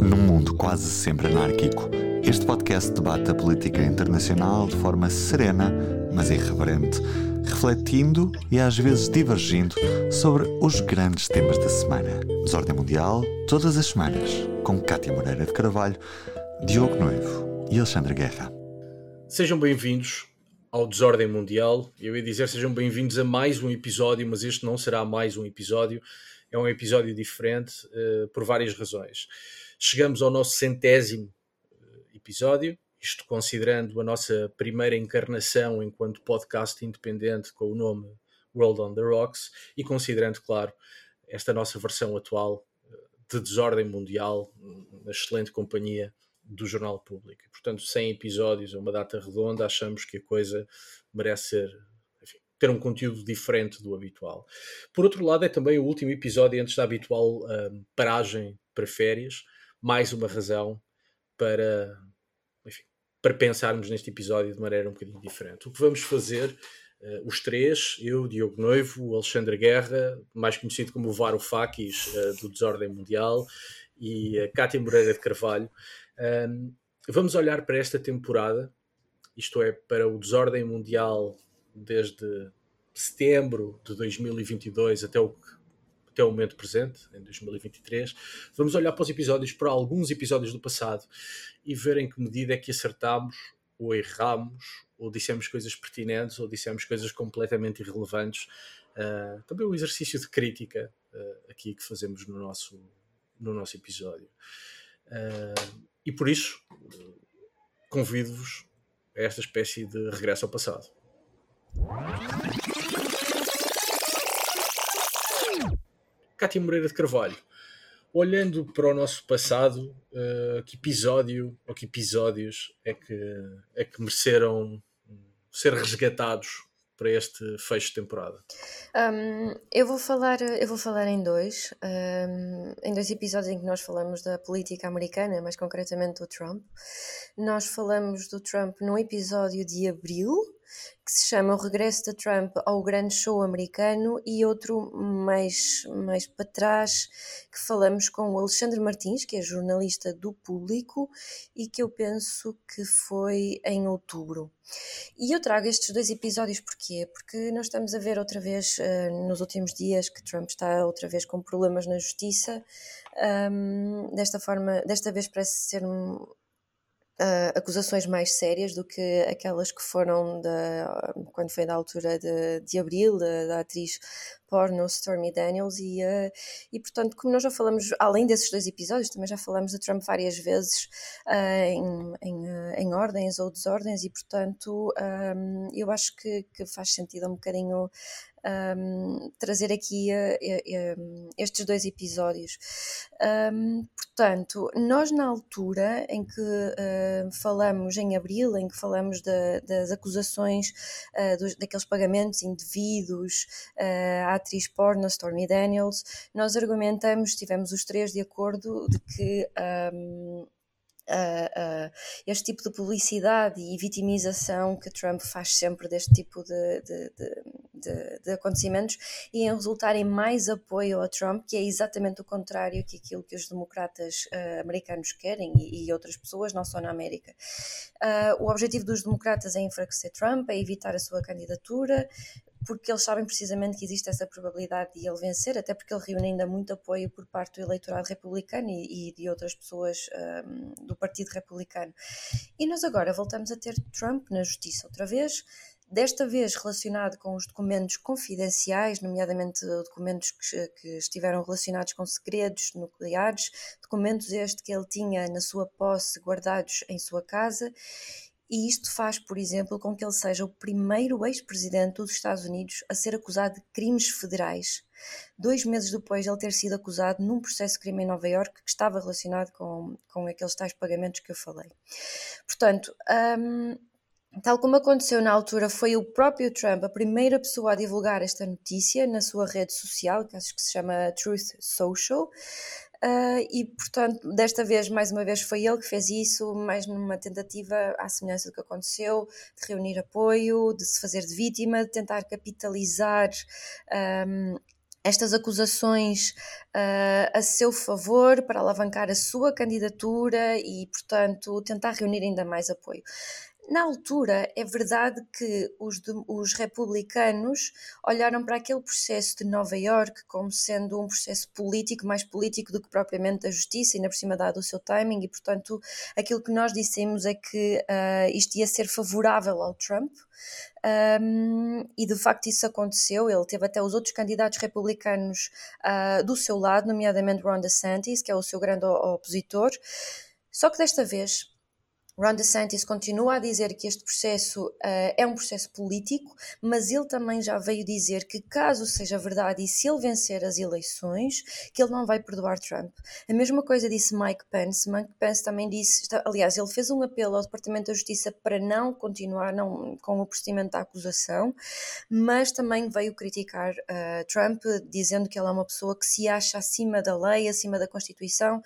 Num mundo quase sempre anárquico, este podcast debate a política internacional de forma serena, mas irreverente, refletindo e às vezes divergindo sobre os grandes temas da semana. Desordem Mundial, todas as semanas, com Cátia Moreira de Carvalho, Diogo Noivo e Alexandre Guerra. Sejam bem-vindos ao Desordem Mundial. Eu ia dizer sejam bem-vindos a mais um episódio, mas este não será mais um episódio. É um episódio diferente uh, por várias razões. Chegamos ao nosso centésimo eh, episódio, isto considerando a nossa primeira encarnação enquanto podcast independente com o nome World on the Rocks e considerando, claro, esta nossa versão atual eh, de Desordem Mundial, na excelente companhia do Jornal Público. Portanto, 100 episódios, uma data redonda, achamos que a coisa merece ser ter um conteúdo diferente do habitual. Por outro lado, é também o último episódio antes da habitual um, paragem para férias, mais uma razão para, enfim, para pensarmos neste episódio de maneira um bocadinho diferente. O que vamos fazer, uh, os três, eu, Diogo Noivo, Alexandre Guerra, mais conhecido como o Varoufakis uh, do Desordem Mundial, e a Cátia Moreira de Carvalho, um, vamos olhar para esta temporada, isto é, para o Desordem Mundial desde setembro de 2022 até o, até o momento presente, em 2023. Vamos olhar para os episódios, para alguns episódios do passado e ver em que medida é que acertámos ou erramos, ou dissemos coisas pertinentes, ou dissemos coisas completamente irrelevantes. Uh, também um exercício de crítica uh, aqui que fazemos no nosso, no nosso episódio. Uh, e por isso, convido-vos a esta espécie de regresso ao passado. Cátia Moreira de Carvalho, olhando para o nosso passado, uh, que episódio ou que episódios é que, é que mereceram ser resgatados para este fecho de temporada? Um, eu vou falar, eu vou falar em dois, um, em dois episódios em que nós falamos da política americana, mais concretamente do Trump. Nós falamos do Trump num episódio de abril que se chama O Regresso de Trump ao Grande Show Americano, e outro mais, mais para trás, que falamos com o Alexandre Martins, que é jornalista do Público, e que eu penso que foi em outubro. E eu trago estes dois episódios porquê? Porque nós estamos a ver outra vez, uh, nos últimos dias, que Trump está outra vez com problemas na justiça. Um, desta forma, desta vez parece ser uh, acusações mais sérias do que aquelas que foram da, quando foi da altura de, de abril, da, da atriz porno Stormy Daniels e, uh, e portanto como nós já falamos além desses dois episódios também já falamos de Trump várias vezes uh, em, em, em, ordens ou desordens e portanto um, eu acho que, que, faz sentido um bocadinho um, trazer aqui uh, uh, estes dois episódios. Um, portanto, nós na altura em que uh, falamos em abril, em que falamos das acusações dos, daqueles pagamentos indevidos à atriz porno Stormy Daniels, nós argumentamos, estivemos os três de acordo de que um, uh, uh, este tipo de publicidade e vitimização que Trump faz sempre deste tipo de, de, de, de, acontecimentos e em resultar em mais apoio a Trump, que é exatamente o contrário que aquilo que os democratas uh, americanos querem e, e, outras pessoas, não só na América. o objetivo dos democratas é enfraquecer Trump, é evitar a sua candidatura, porque eles sabem precisamente que existe essa probabilidade de ele vencer, até porque ele reúne ainda muito apoio por parte do eleitorado republicano e, e de outras pessoas um, do Partido Republicano. E nós agora voltamos a ter Trump na justiça outra vez, desta vez relacionado com os documentos confidenciais, nomeadamente documentos que, que, estiveram relacionados com segredos nucleares, documentos este que ele tinha na sua posse guardados em sua casa e isto faz, por exemplo, com que ele seja o primeiro ex-presidente dos Estados Unidos a ser acusado de crimes federais, dois meses depois de ele ter sido acusado num processo de crime em Nova Iorque que estava relacionado com, com aqueles tais pagamentos que eu falei. Portanto, um, Tal como aconteceu na altura, foi o próprio Trump a primeira pessoa a divulgar esta notícia na sua rede social, que acho que se chama Truth Social, Uh, e portanto, desta vez, mais uma vez, foi ele que fez isso, mais numa tentativa, à semelhança do que aconteceu, de reunir apoio, de se fazer de vítima, de tentar capitalizar um, estas acusações uh, a seu favor para alavancar a sua candidatura e, portanto, tentar reunir ainda mais apoio. Na altura, é verdade que os, os, republicanos olharam para aquele processo de Nova York como sendo um processo político, mais político do que propriamente da justiça, e na por cima dado o seu timing, e portanto aquilo que nós dissemos é que uh, isto ia ser favorável ao Trump, um, e de facto isso aconteceu. Ele teve até os outros candidatos republicanos uh, do seu lado, nomeadamente Ron DeSantis, que é o seu grande opositor. Só que desta vez Ron DeSantis continua a dizer que este processo uh, é um processo político, mas ele também já veio dizer que, caso seja verdade e se ele vencer as eleições, que ele não vai perdoar Trump. A mesma coisa disse Mike Pence. Mike Pence também disse, aliás, ele fez um apelo ao Departamento da Justiça para não continuar não, com o procedimento da acusação, mas também veio criticar uh, Trump, dizendo que ele é uma pessoa que se acha acima da lei, acima da Constituição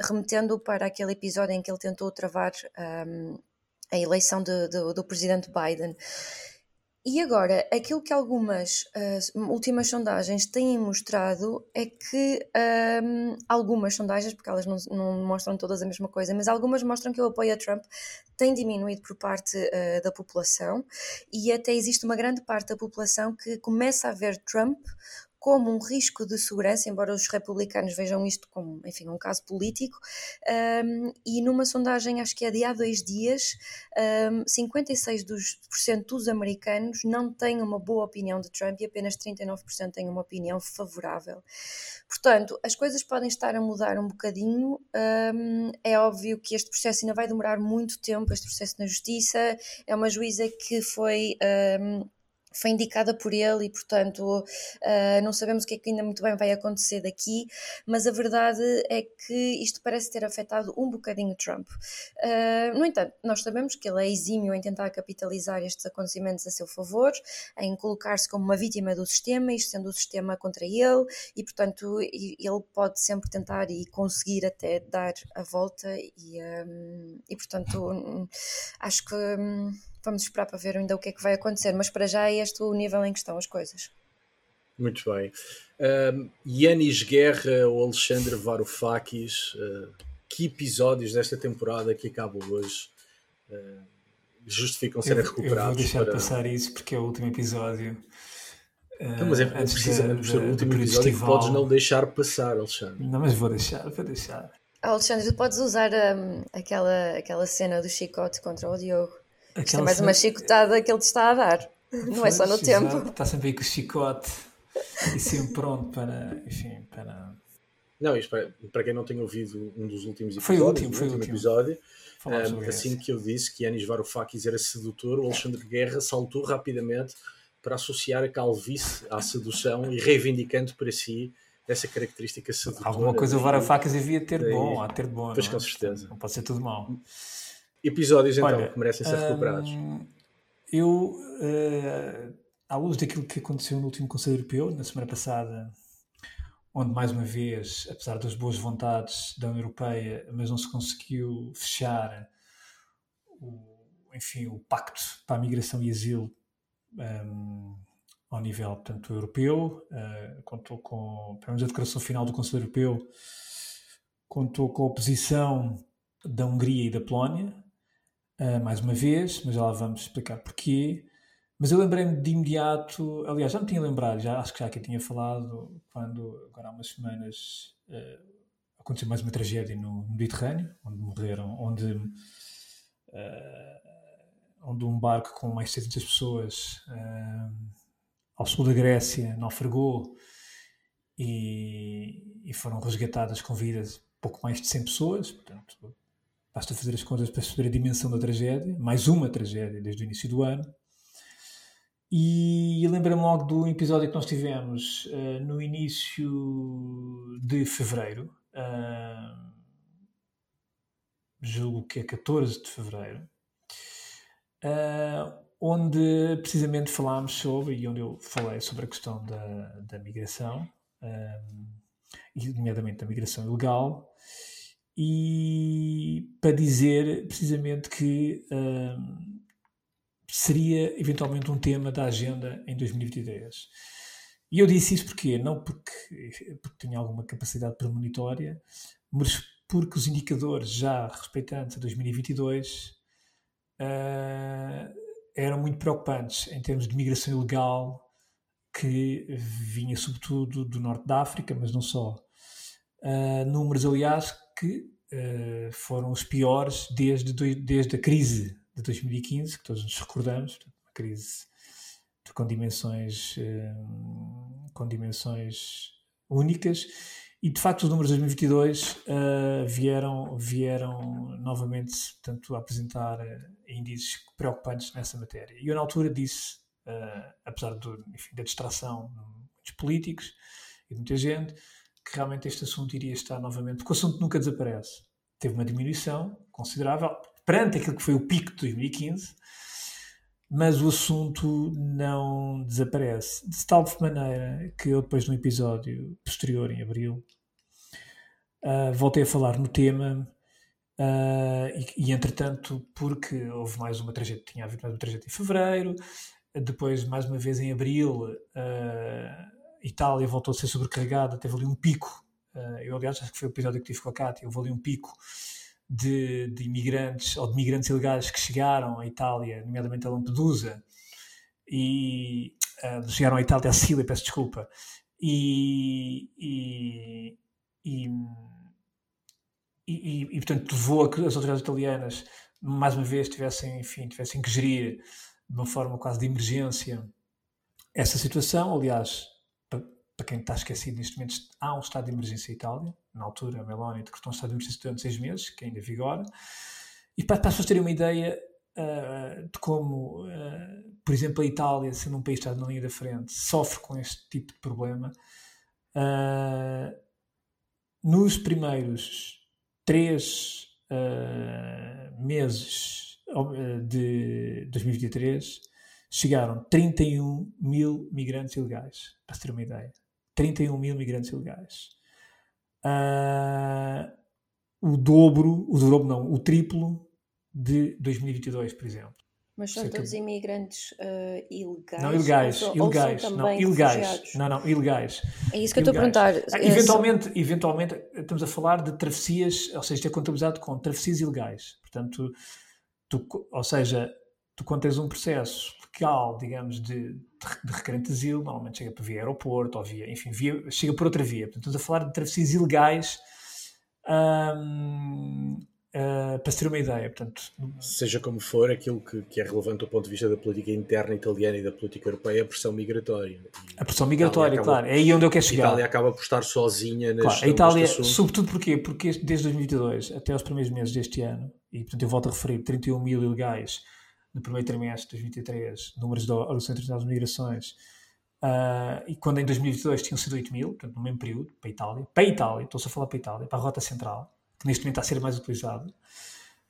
remetendo para aquele episódio em que ele tentou travar um, a eleição de, de, do presidente Biden. E agora, aquilo que algumas uh, últimas sondagens têm mostrado é que um, algumas sondagens, porque elas não, não, mostram todas a mesma coisa, mas algumas mostram que o apoio a Trump tem diminuído por parte uh, da população e até existe uma grande parte da população que começa a ver Trump como um risco de segurança, embora os republicanos vejam isto como, enfim, um caso político, um, e numa sondagem, acho que é de há dois dias, um, 56% dos, americanos não têm uma boa opinião de Trump e apenas 39% têm uma opinião favorável. Portanto, as coisas podem estar a mudar um bocadinho, um, é óbvio que este processo ainda vai demorar muito tempo, este processo na justiça, é uma juíza que foi foi indicada por ele e, portanto, uh, não sabemos o que é que ainda muito bem vai acontecer daqui, mas a verdade é que isto parece ter afetado um bocadinho Trump. Uh, no entanto, nós sabemos que ele é exímio em tentar capitalizar estes acontecimentos a seu favor, em colocar-se como uma vítima do sistema, isto sendo o sistema contra ele, e, portanto, ele pode sempre tentar e conseguir até dar a volta, e, um, e portanto, acho que. Um, vamos esperar para ver ainda o que é que vai acontecer, mas para já é este o nível em que estão as coisas. Muito bem. Um, Yanis Guerra ou Alexandre Varoufakis, uh, que episódios desta temporada que acaba hoje uh, justificam serem recuperados? Eu vou deixar para... passar isso porque é o último episódio. Não, mas é precisamente por ser o último episódio que podes não deixar passar, Alexandre. Não, mas vou deixar, vou deixar. Alexandre, tu podes usar um, aquela, aquela cena do chicote contra o Diogo. Aquela Isto é mais uma chicotada que ele te está a dar. Não é só no tempo. Está sempre aí com o chicote e sempre pronto para. Enfim, para. Não, isto para, para quem não tem ouvido um dos últimos episódios, foi o último, foi o último episódio, um, assim que eu disse que Anis Varoufakis era sedutor, o Alexandre Guerra saltou rapidamente para associar a calvície à sedução e reivindicando para si essa característica sedutora. Alguma coisa o Varoufakis devia ter bom, a ter bom. Pois não? com certeza. Não pode ser tudo mal. Episódios então Olha, que merecem ser recuperados. eu, uh, à luz daquilo que aconteceu no último Conselho Europeu, na semana passada, onde mais uma vez, apesar das boas vontades da União Europeia, mas não se conseguiu fechar o, enfim, o pacto para a migração e asilo um, ao nível portanto, europeu, uh, contou com, pelo menos a declaração final do Conselho Europeu, contou com a oposição da Hungria e da Polónia, uh, mais uma vez, mas já lá vamos explicar porquê. Mas eu lembrei-me de imediato, aliás, já me tinha lembrado, já, acho que já eu tinha falado, quando agora há umas semanas uh, aconteceu mais uma tragédia no, Mediterrâneo, onde morreram, onde, uh, onde um barco com mais de 700 pessoas ao sul da Grécia naufragou e, e foram resgatadas com vidas pouco mais de 100 pessoas, portanto Basta fazer as contas para perceber a dimensão da tragédia, mais uma tragédia desde o início do ano. E lembra-me logo do episódio que nós tivemos uh, no início de fevereiro, uh, julgo que é 14 de fevereiro, uh, onde precisamente falámos sobre, e onde eu falei sobre a questão da, da migração, e nomeadamente da migração ilegal, e para dizer precisamente que seria eventualmente um tema da agenda em 2023. E eu disse isso porque não porque, porque tinha alguma capacidade premonitória, mas porque os indicadores já respeitantes a 2022 uh, eram muito preocupantes em termos de migração ilegal que vinha sobretudo do norte da África, mas não só. Uh, números, aliás, que uh, foram os piores desde, desde a crise de 2015, que todos nos recordamos, uma crise com dimensões, uh, com dimensões únicas, e de facto os números de 2022 vieram, vieram novamente portanto, a apresentar índices preocupantes nessa matéria. E eu na altura disse, apesar do, enfim, da distração de muitos políticos e de muita gente, que realmente este assunto iria estar novamente, porque o assunto nunca desaparece. Teve uma diminuição considerável perante aquilo que foi o pico de 2015, mas o assunto não desaparece. De tal maneira que eu, depois de um episódio posterior, em abril, uh, voltei a falar no tema. Uh, e, e, entretanto, porque houve mais uma tragédia, tinha havido mais uma tragédia em fevereiro, depois, mais uma vez em abril, uh, Itália voltou a ser sobrecarregada, teve ali um pico. Uh, eu, aliás, acho que foi o episódio que tive com a Cátia, houve ali um pico de, de imigrantes ou de migrantes ilegais que chegaram à Itália, nomeadamente a Lampedusa, e uh, chegaram à Itália, a Sicília, peço desculpa, e, e, e, e, e portanto levou a que as autoridades italianas mais uma vez tivessem, enfim, tivessem que gerir de uma forma quase de emergência essa situação. Aliás, para quem está esquecido neste momento, há um estado de emergência em Itália. Na altura, a Meloni decretou um estado de emergência durante seis meses, que ainda vigora. E para, para as pessoas terem uma ideia uh, de como, uh, por exemplo, a Itália, sendo um país que está na linha da frente, sofre com este tipo de problema, uh, nos primeiros três meses de 2023, chegaram 31 mil migrantes ilegais, para se ter uma ideia. 31 mil migrantes ilegais. Uh, o dobro, o dobro não, o triplo de 2022, por exemplo. Mas são todos imigrantes uh, ilegais? Não, ilegais, ou, ilegais, ou não, ilegais, não, não, ilegais. É isso que eu estou a perguntar. Ah, eventualmente, eventualmente, estamos a falar de travessias, ou seja, é contabilizado com travessias ilegais. Portanto, tu, ou seja, tu quando tens um processo legal, digamos, de, de requerente de asilo, normalmente chega por via aeroporto ou via, enfim, via, chega por outra via. Portanto, estamos a falar de travessias ilegais uh, para se ter uma ideia. Portanto, Seja como for, aquilo que, que, é relevante do ponto de vista da política interna italiana e da política europeia é a pressão migratória. E a pressão migratória, acaba, claro. É aí onde eu quero chegar. A Itália acaba por estar sozinha claro, A Itália, sobretudo porquê? Porque desde 2022 até os primeiros meses deste ano, e portanto eu volto a referir 31 mil ilegais no primeiro trimestre de 2023, números da Organização Internacional de Migrações, uh, e quando em 2022 tinham sido 8 mil, portanto, no mesmo período, para a Itália, para a Itália, estou-se a falar para a Itália, para a Rota Central, que neste momento está a ser mais utilizado.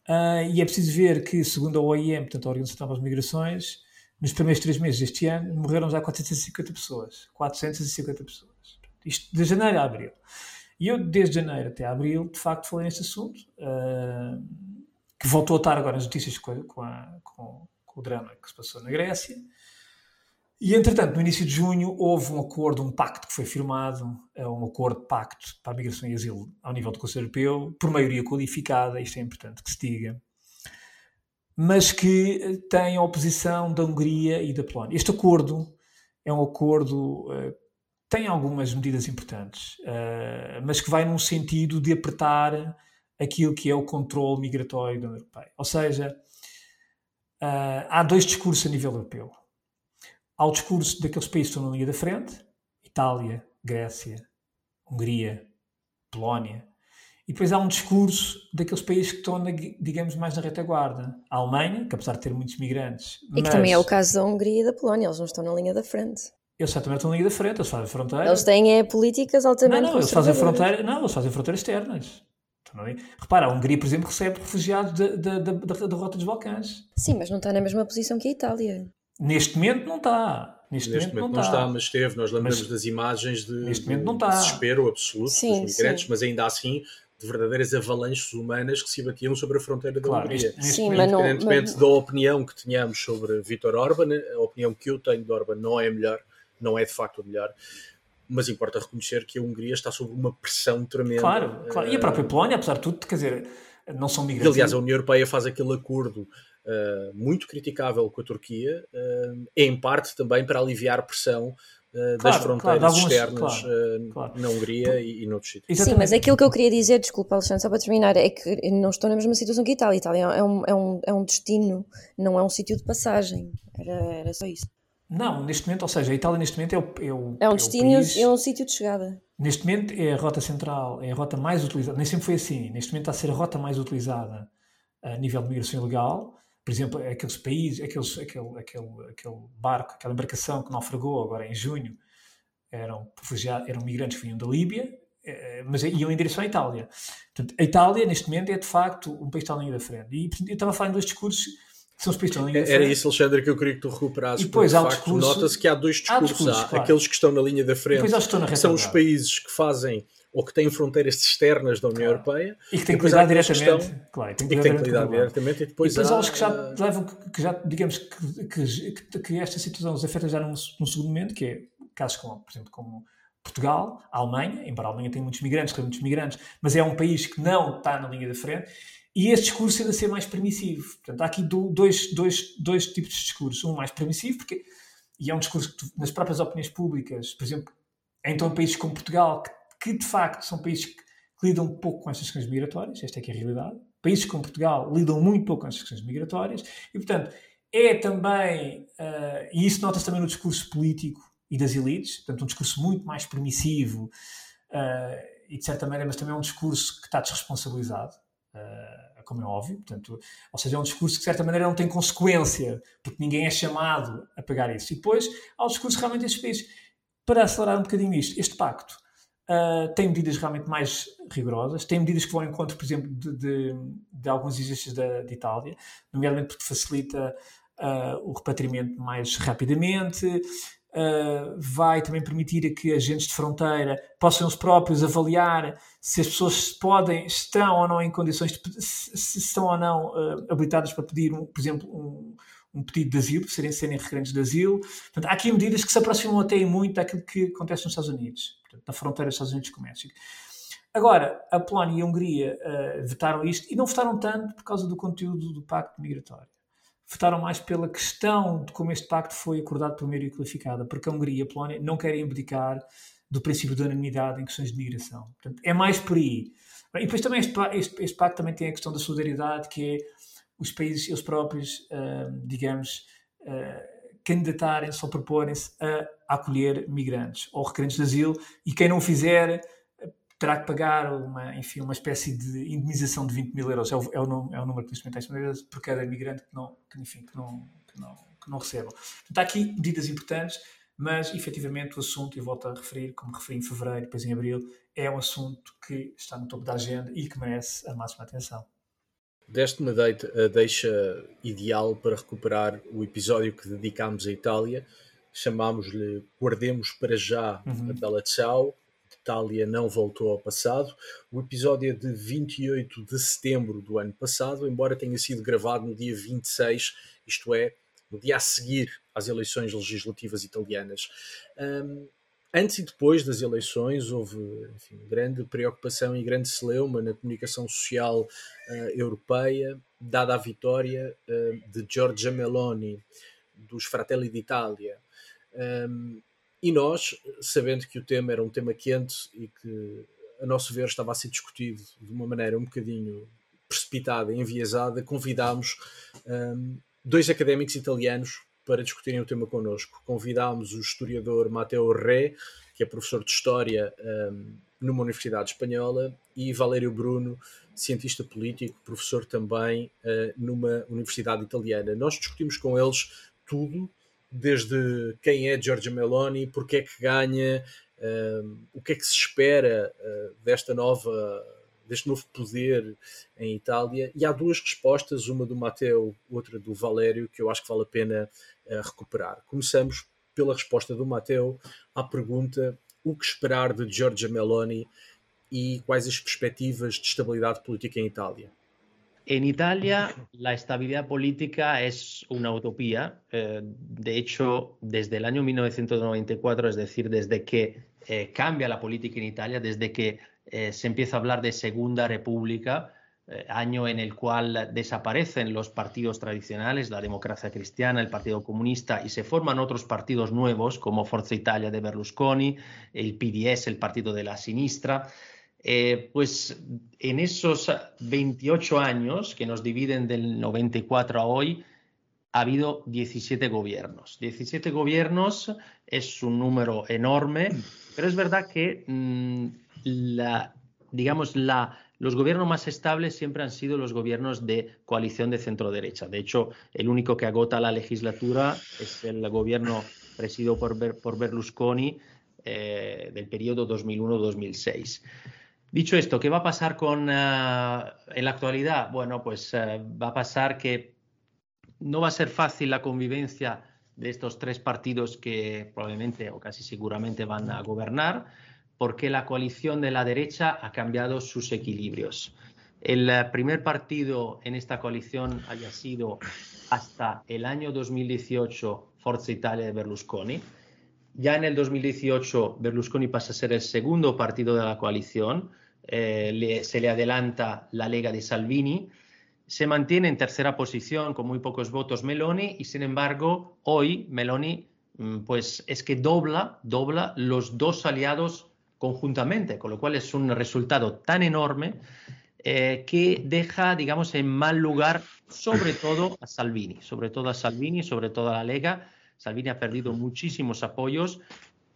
Uh, e é preciso ver que, segundo a OIM, portanto, a Organização Internacional das Migrações, nos primeiros três meses deste ano morreram já 450 pessoas. 450 pessoas. Isto de janeiro a abril. E eu, desde janeiro até abril, de facto, falei neste assunto. Uh, que voltou a estar agora nas notícias com, com, a, com, o drama que se passou na Grécia. E, entretanto, no início de junho, houve um acordo, um pacto que foi firmado, é um acordo de pacto para a migração e asilo ao nível do Conselho Europeu, por maioria qualificada, isto é importante que se diga, mas que tem a oposição da Hungria e da Polónia. Este acordo é um acordo uh, tem algumas medidas importantes, uh, mas que vai num sentido de apertar aquilo que é o controle migratório da União Europeia. Ou seja, uh, há dois discursos a nível europeu. Há o discurso daqueles países que estão na linha da frente, Itália, Grécia, Hungria, Polónia, e depois há um discurso daqueles países que estão, na, digamos, mais na retaguarda. A Alemanha, que apesar de ter muitos migrantes... E que também é o caso da Hungria e da Polónia, eles não estão na linha da frente. Eles certamente estão na linha da frente, eles fazem fronteira. Eles têm é, políticas altamente Não, não, eles fazem fronteira, não, eles fazem fronteiras externas. É? Repara, a Hungria, por exemplo, recebe refugiados da, rota dos Balcãs. Sim, mas não está na mesma posição que a Itália. Neste momento não está. Neste, neste momento, momento, não, está. está. mas esteve. Nós lembramos mas, das imagens de, neste momento não está. desespero absoluto sim, dos migrantes, sim. mas ainda assim de verdadeiras avalanches humanas que se batiam sobre a fronteira da claro, Hungria. Neste, sim, mas não, Independentemente mas... da opinião que tenhamos sobre Vítor Orban, a opinião que eu tenho de Orban não é a melhor não é de facto a melhor, mas importa reconhecer que a Hungria está sob uma pressão tremenda. Claro, claro. e a própria Polónia, apesar de tudo, quer dizer, não são migrantes. E, aliás, a União Europeia faz aquele acordo uh, muito criticável com a Turquia, uh, em parte também para aliviar pressão Uh, claro, das fronteiras claro, alguns, externas claro, claro. na Hungria e, e noutros sítios. Sim, mas aquilo que eu queria dizer, desculpa Alexandre, só para terminar, é que não estou na mesma situação que a Itália. A Itália é um, é um, é um destino, não é um sítio de passagem. Era, era só isso. Não, neste momento, ou seja, a Itália neste momento é o. É, o, é um é destino e é um sítio de chegada. Neste momento é a rota central, é a rota mais utilizada. Nem sempre foi assim. Neste momento está a ser a rota mais utilizada a nível de migração ilegal por exemplo, aqueles países, aqueles, aquele, aquele, aquele barco, aquela embarcação que naufragou agora em junho, eram refugiados, eram migrantes que vinham da Líbia, eh, mas iam em direção à Itália. Portanto, a Itália, neste momento, é de facto um país que está na linha da frente. E eu estava a falar em dois discursos são os frente. Era isso, Alexandre, que eu queria que tu recuperasses. E depois, há facto, nota-se que há dois discursos. Há, discursos, há claro. aqueles que estão na linha da frente, que são os países que fazem ou que têm fronteiras externas da União claro. Europeia e que têm que lidar diretamente, questão, claro, tem que, e que, têm que lidar diretamente e depois, e depois há, os que já levam que já digamos que, que, que, esta situação os afeta já num, num, segundo momento que é casos como por exemplo como Portugal, a Alemanha, embora a Alemanha tenha muitos migrantes, tem muitos migrantes, mas é um país que não está na linha da frente e este discurso ainda ser mais permissivo. Portanto, há aqui dois, dois, dois tipos de discurso. Um mais permissivo, porque, e é um discurso que tu, nas próprias opiniões públicas, por exemplo, então países como Portugal, que que de facto são países que, que lidam pouco com estas questões migratórias, esta é que é a realidade. Países como Portugal lidam muito pouco com estas questões migratórias e, portanto, é também, uh, e isso nota-se também no discurso político e das elites, portanto, um discurso muito mais permissivo uh, e, de certa maneira, mas também é um discurso que está desresponsabilizado. Uh, como é óbvio, portanto, ou seja, é um discurso que de certa maneira não tem consequência, porque ninguém é chamado a pagar isso. E depois há o discurso realmente destes países. Para acelerar um bocadinho isto, este pacto Uh, tem medidas realmente mais rigorosas, tem medidas que vão em conta, por exemplo, de, de, de algumas exigências da, de Itália, nomeadamente porque facilita uh, o repatriamento mais rapidamente, uh, vai também permitir que agentes de fronteira possam os próprios avaliar se as pessoas podem, estão ou não em condições, de, se, estão ou não habilitadas para pedir, um, por exemplo, um, um pedido de asilo, serem, serem requerentes de asilo. Portanto, há aqui medidas que se aproximam até muito daquilo que acontece nos Estados Unidos, portanto, na fronteira dos Estados Unidos com o México. Agora, a Polónia e a Hungria uh, votaram isto e não votaram tanto por causa do conteúdo do pacto migratório. Votaram mais pela questão de como este pacto foi acordado por maioria qualificada, porque a Hungria e a Polónia não querem abdicar do princípio de unanimidade em questões de migração. Portanto, é mais por aí. E depois também este, este, este pacto também tem a questão da solidariedade, que é os países, eles próprios, uh, digamos, uh, candidatarem-se ou proporem-se a acolher migrantes ou requerentes de asilo e quem não fizer terá que pagar uma, enfim, uma espécie de indemnização de 20 mil euros. É o, é o, número, é o número que neste momento por cada migrante que não, que, enfim, que não, que não, que não recebam. Portanto, há aqui medidas importantes, mas efetivamente o assunto, e volto a referir, como referi em fevereiro, depois em abril, é um assunto que está no topo da agenda e que merece a máxima atenção. Deste-me a deixa ideal para recuperar o episódio que dedicámos à Itália. Chamámos-lhe Guardemos para já uhum. a Bela Tchau. Itália não voltou ao passado. O episódio é de 28 de setembro do ano passado, embora tenha sido gravado no dia 26, isto é, no dia a seguir às eleições legislativas italianas. Um, Antes e depois das eleições houve enfim, grande preocupação e grande celeuma na comunicação social uh, europeia, dada a vitória uh, de Giorgia Meloni, dos Fratelli d'Italia. Um, e nós, sabendo que o tema era um tema quente e que, a nosso ver, estava a ser discutido de uma maneira um bocadinho precipitada e enviesada, convidámos um, dois académicos italianos para discutirem o tema connosco. Convidámos o historiador Matteo Ré, que é professor de História um, numa universidade espanhola, e Valério Bruno, cientista político, professor também uh, numa universidade italiana. Nós discutimos com eles tudo, desde quem é Giorgia Meloni, porque é que ganha, um, o que é que se espera uh, desta nova deste novo poder em Itália. E há duas respostas, uma do Matteo, outra do Valério, que eu acho que vale a pena uh, recuperar. Começamos pela resposta do Matteo à pergunta o que esperar de Giorgia Meloni e quais as perspectivas de estabilidade política em Itália. En Italia la estabilidad política es una utopía. Eh, de hecho, desde el año 1994, es decir, desde que eh, cambia la política en Italia, desde que eh, se empieza a hablar de Segunda República, año en el cual desaparecen los partidos tradicionales, la democracia cristiana, el Partido Comunista, y se forman otros partidos nuevos como Forza Italia de Berlusconi, el PDS, el Partido de la Sinistra. Eh, pues en esos 28 años que nos dividen del 94 a hoy, ha habido 17 gobiernos. 17 gobiernos es un número enorme, pero es verdad que mm, digamos, los gobiernos más estables siempre han sido los gobiernos de coalición de centro-derecha. De hecho, el único que agota la legislatura es el gobierno presidido por, por Berlusconi eh, del periodo 2001-2006. Dicho esto, ¿qué va a pasar con, eh, en la actualidad? Bueno, pues eh, va a pasar que no va a ser fácil la convivencia de estos tres partidos que probablemente o casi seguramente van a gobernar, porque la coalición de la derecha ha cambiado sus equilibrios. El eh, primer partido en esta coalición haya sido hasta el año 2018 Forza Italia de Berlusconi. Ya en el 2018 Berlusconi pasa a ser el segundo partido de la coalición eh, se le adelanta la Lega de Salvini, se mantiene en tercera posición con muy pocos votos Meloni y sin embargo hoy Meloni mm, pues es que dobla, dobla los dos aliados conjuntamente, con lo cual es un resultado tan enorme eh, que deja, digamos, en mal lugar sobre todo a Salvini, sobre todo a Salvini, sobre todo a la Lega. Salvini ha perdido muchísimos apoyos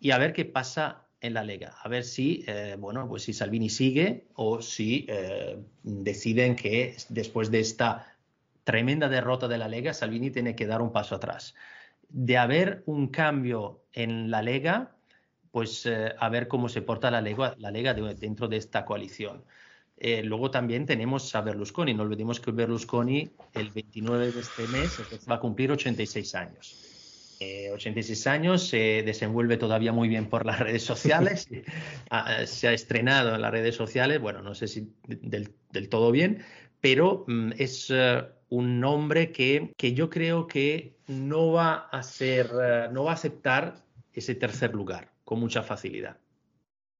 y a ver qué pasa en la Lega. A ver si, eh, bueno, pues si Salvini sigue o si eh, deciden que después de esta tremenda derrota de la Lega, Salvini tiene que dar un paso atrás. De haber un cambio en la Lega, pues eh, a ver cómo se porta la Lega, la Lega dentro de esta coalición. luego también tenemos a Berlusconi. No olvidemos que Berlusconi el 29 de este mes va a cumplir 86 años. 86 eh, años, se desenvuelve todavía muy bien por las redes sociales, se ha estrenado en las redes sociales, bueno, no sé si del, todo bien, pero mm, es eh, un hombre que, que, yo creo que no va a ser, eh, no va a aceptar ese tercer lugar con mucha facilidad.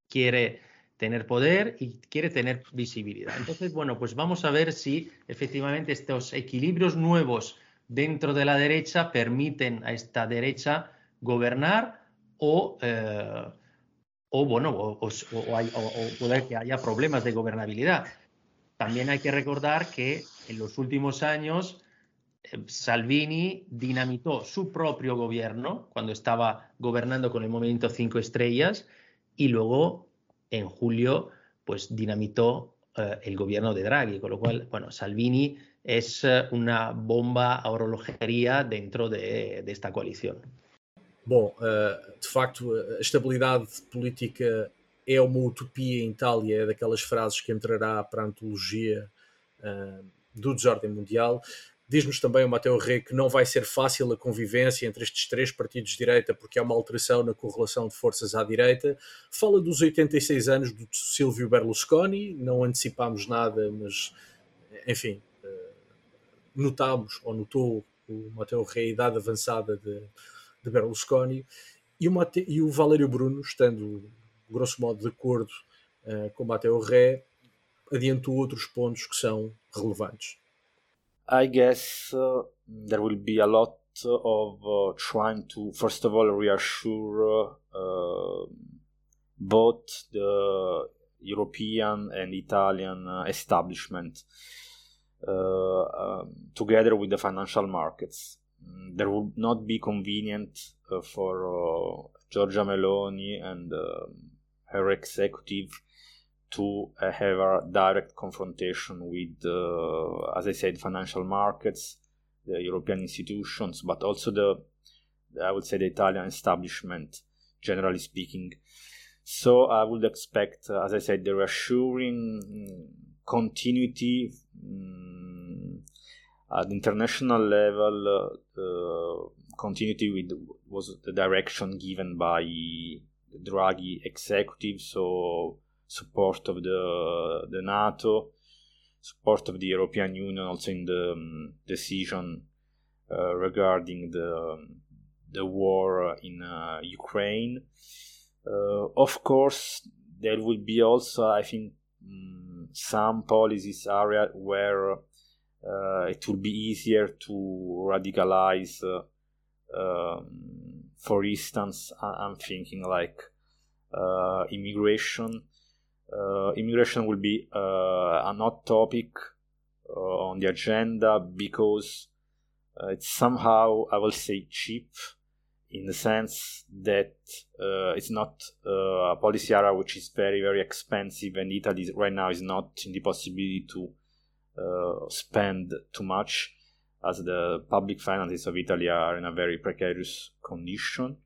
Quiere tener poder y quiere tener visibilidad. Entonces, bueno, pues vamos a ver si efectivamente estos equilibrios nuevos dentro de la derecha permiten a esta derecha gobernar o, eh, o bueno, o, puede que haya problemas de gobernabilidad. También hay que recordar que en los últimos años eh, Salvini dinamitó su propio gobierno cuando estaba gobernando con el Movimiento Cinco Estrellas y luego en julio pues dinamitó eh, el gobierno de Draghi, con lo cual, bueno, Salvini es eh, una bomba a orologeria dentro de, desta coalição. Bom, uh, de facto, a estabilidade política é uma utopia em Itália, é daquelas frases que entrará para a antologia do desordem mundial. Diz-nos também o Mateo Rei que não vai ser fácil a convivência entre estes três partidos de direita porque há uma alteração na correlação de forças à direita. Fala dos 86 anos do Silvio Berlusconi, não antecipámos nada, mas enfim, notámos, ou notou o Matteo Rei, a idade avançada de, de Berlusconi, e o, e o Valério Bruno, estando grosso modo de acordo uh, com Matteo Rei, adiantou outros pontos que são relevantes. I guess uh, there will be a lot of uh, trying to, first of all, reassure uh, both the European and Italian uh, establishment um, together with the financial markets. Mm, there would not be convenient uh, for uh, Giorgia Meloni and um, her executive to uh, have a direct confrontation with, uh, as I said, financial markets, the European institutions, but also the, I would say, the Italian establishment, generally speaking. So I would expect, uh, as I said, the reassuring mm, continuity um, at international level uh, continuity with was the direction given by the Draghi executive so support of the the NATO support of the European Union also in the um, decision uh, regarding the um, the war in uh, Ukraine. Uh, of course, there will be also, I think, um, some policies area where uh, it will be easier to radicalize. Um, for instance, I'm thinking like immigration uh, immigration will be uh, a hot topic uh, on the agenda because it's somehow, I will say, cheap in the sense that uh, it's not uh, a policy area which is very very expensive and italy right now is not in the possibility to uh, spend too much as the public finances of italy are in a very precarious condition.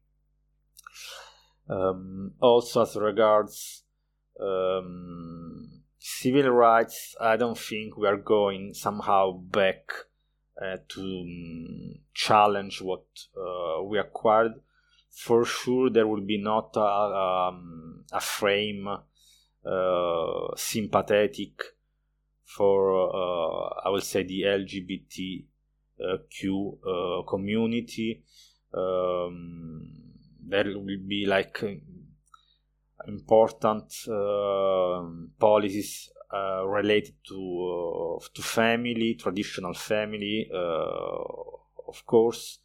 Um, also as regards um, civil rights, I don't think we are going somehow back uh, to um, challenge what uh, we acquired. For sure, there will be not a, um, a frame uh, sympathetic for, uh, I will say, the LGBTQ uh, community. Um, there will be like important uh, policies uh, related to uh, to family, traditional family, of course.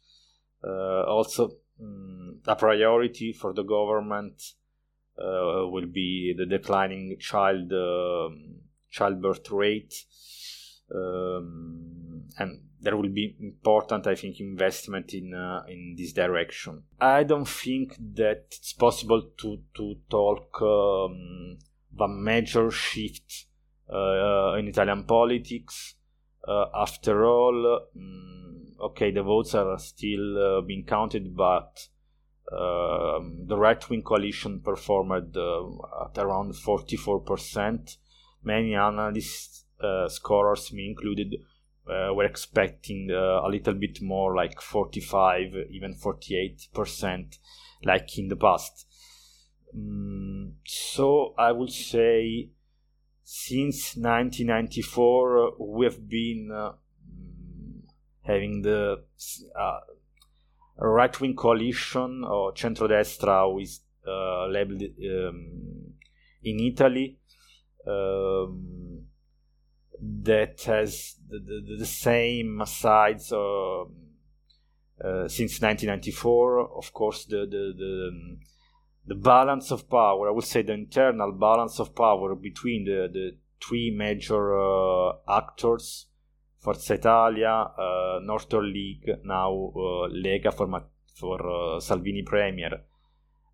also, um, a priority for the government will be the declining child um, childbirth rate, um, and there will be important, I think, investment in uh, in this direction. I don't think that it's possible to to talk um, a major shift uh, in Italian politics. Uh, after all, um, okay, the votes are still uh, being counted, but um, the right-wing coalition performed uh, at around 44%. Many analysts, uh, scholars, me included, uh, we're expecting uh, a little bit more like 45 even 48 percent like in the past um, so i would say since 1994 we have been uh, having the uh, right-wing coalition or centrodestra is uh, labeled um, in italy um, that has the, the, the same sides uh, uh, since 1994. Of course, the, the, the, the balance of power, I would say the internal balance of power between the, the three major uh, actors, Forza Italia, uh, Northern League, now uh, Lega for, for uh, Salvini Premier,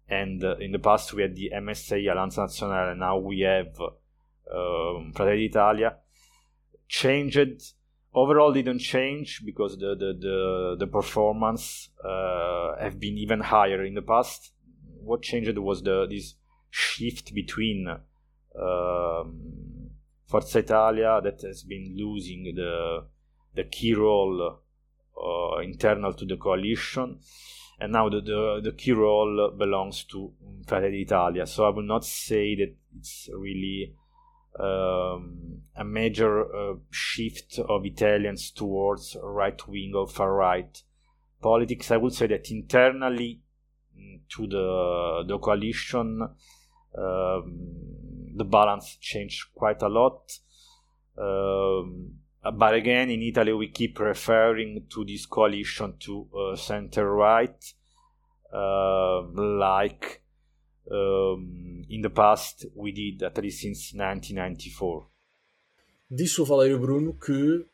and in the past we had the MSA, Alleanza Nazionale, now we have um, Fratelli d'Italia. Changed overall didn't change because the the the, the performance uh, have been even higher in the past what changed was the this shift between um, Forza Italia that has been losing the the key role uh, internal to the coalition and now the, the, the key role belongs to Fratelli d'Italia so I will not say that it's really um, a major uh, shift of Italians towards right wing or far right politics. I would say that internally to the the coalition, um, the balance changed quite a lot. Um, but again, in Italy, we keep referring to this coalition to uh, center right, uh, like um, in the past we did at least since 1994. Disse o Valério Bruno que,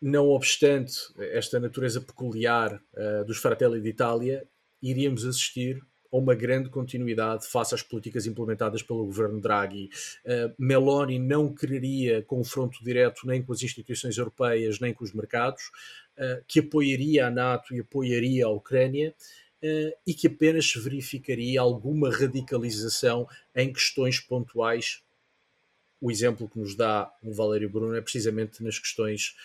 não obstante esta natureza peculiar uh, dos Fratelli d'Italia, iríamos assistir a uma grande continuidade face às políticas implementadas pelo governo Draghi. Uh, Meloni não quereria confronto direto nem com as instituições europeias nem com os mercados, uh, que apoiaria a NATO e apoiaria a Ucrânia, uh, e que apenas se verificaria alguma radicalização em questões pontuais. O exemplo que nos dá o Valério Bruno é precisamente nas questões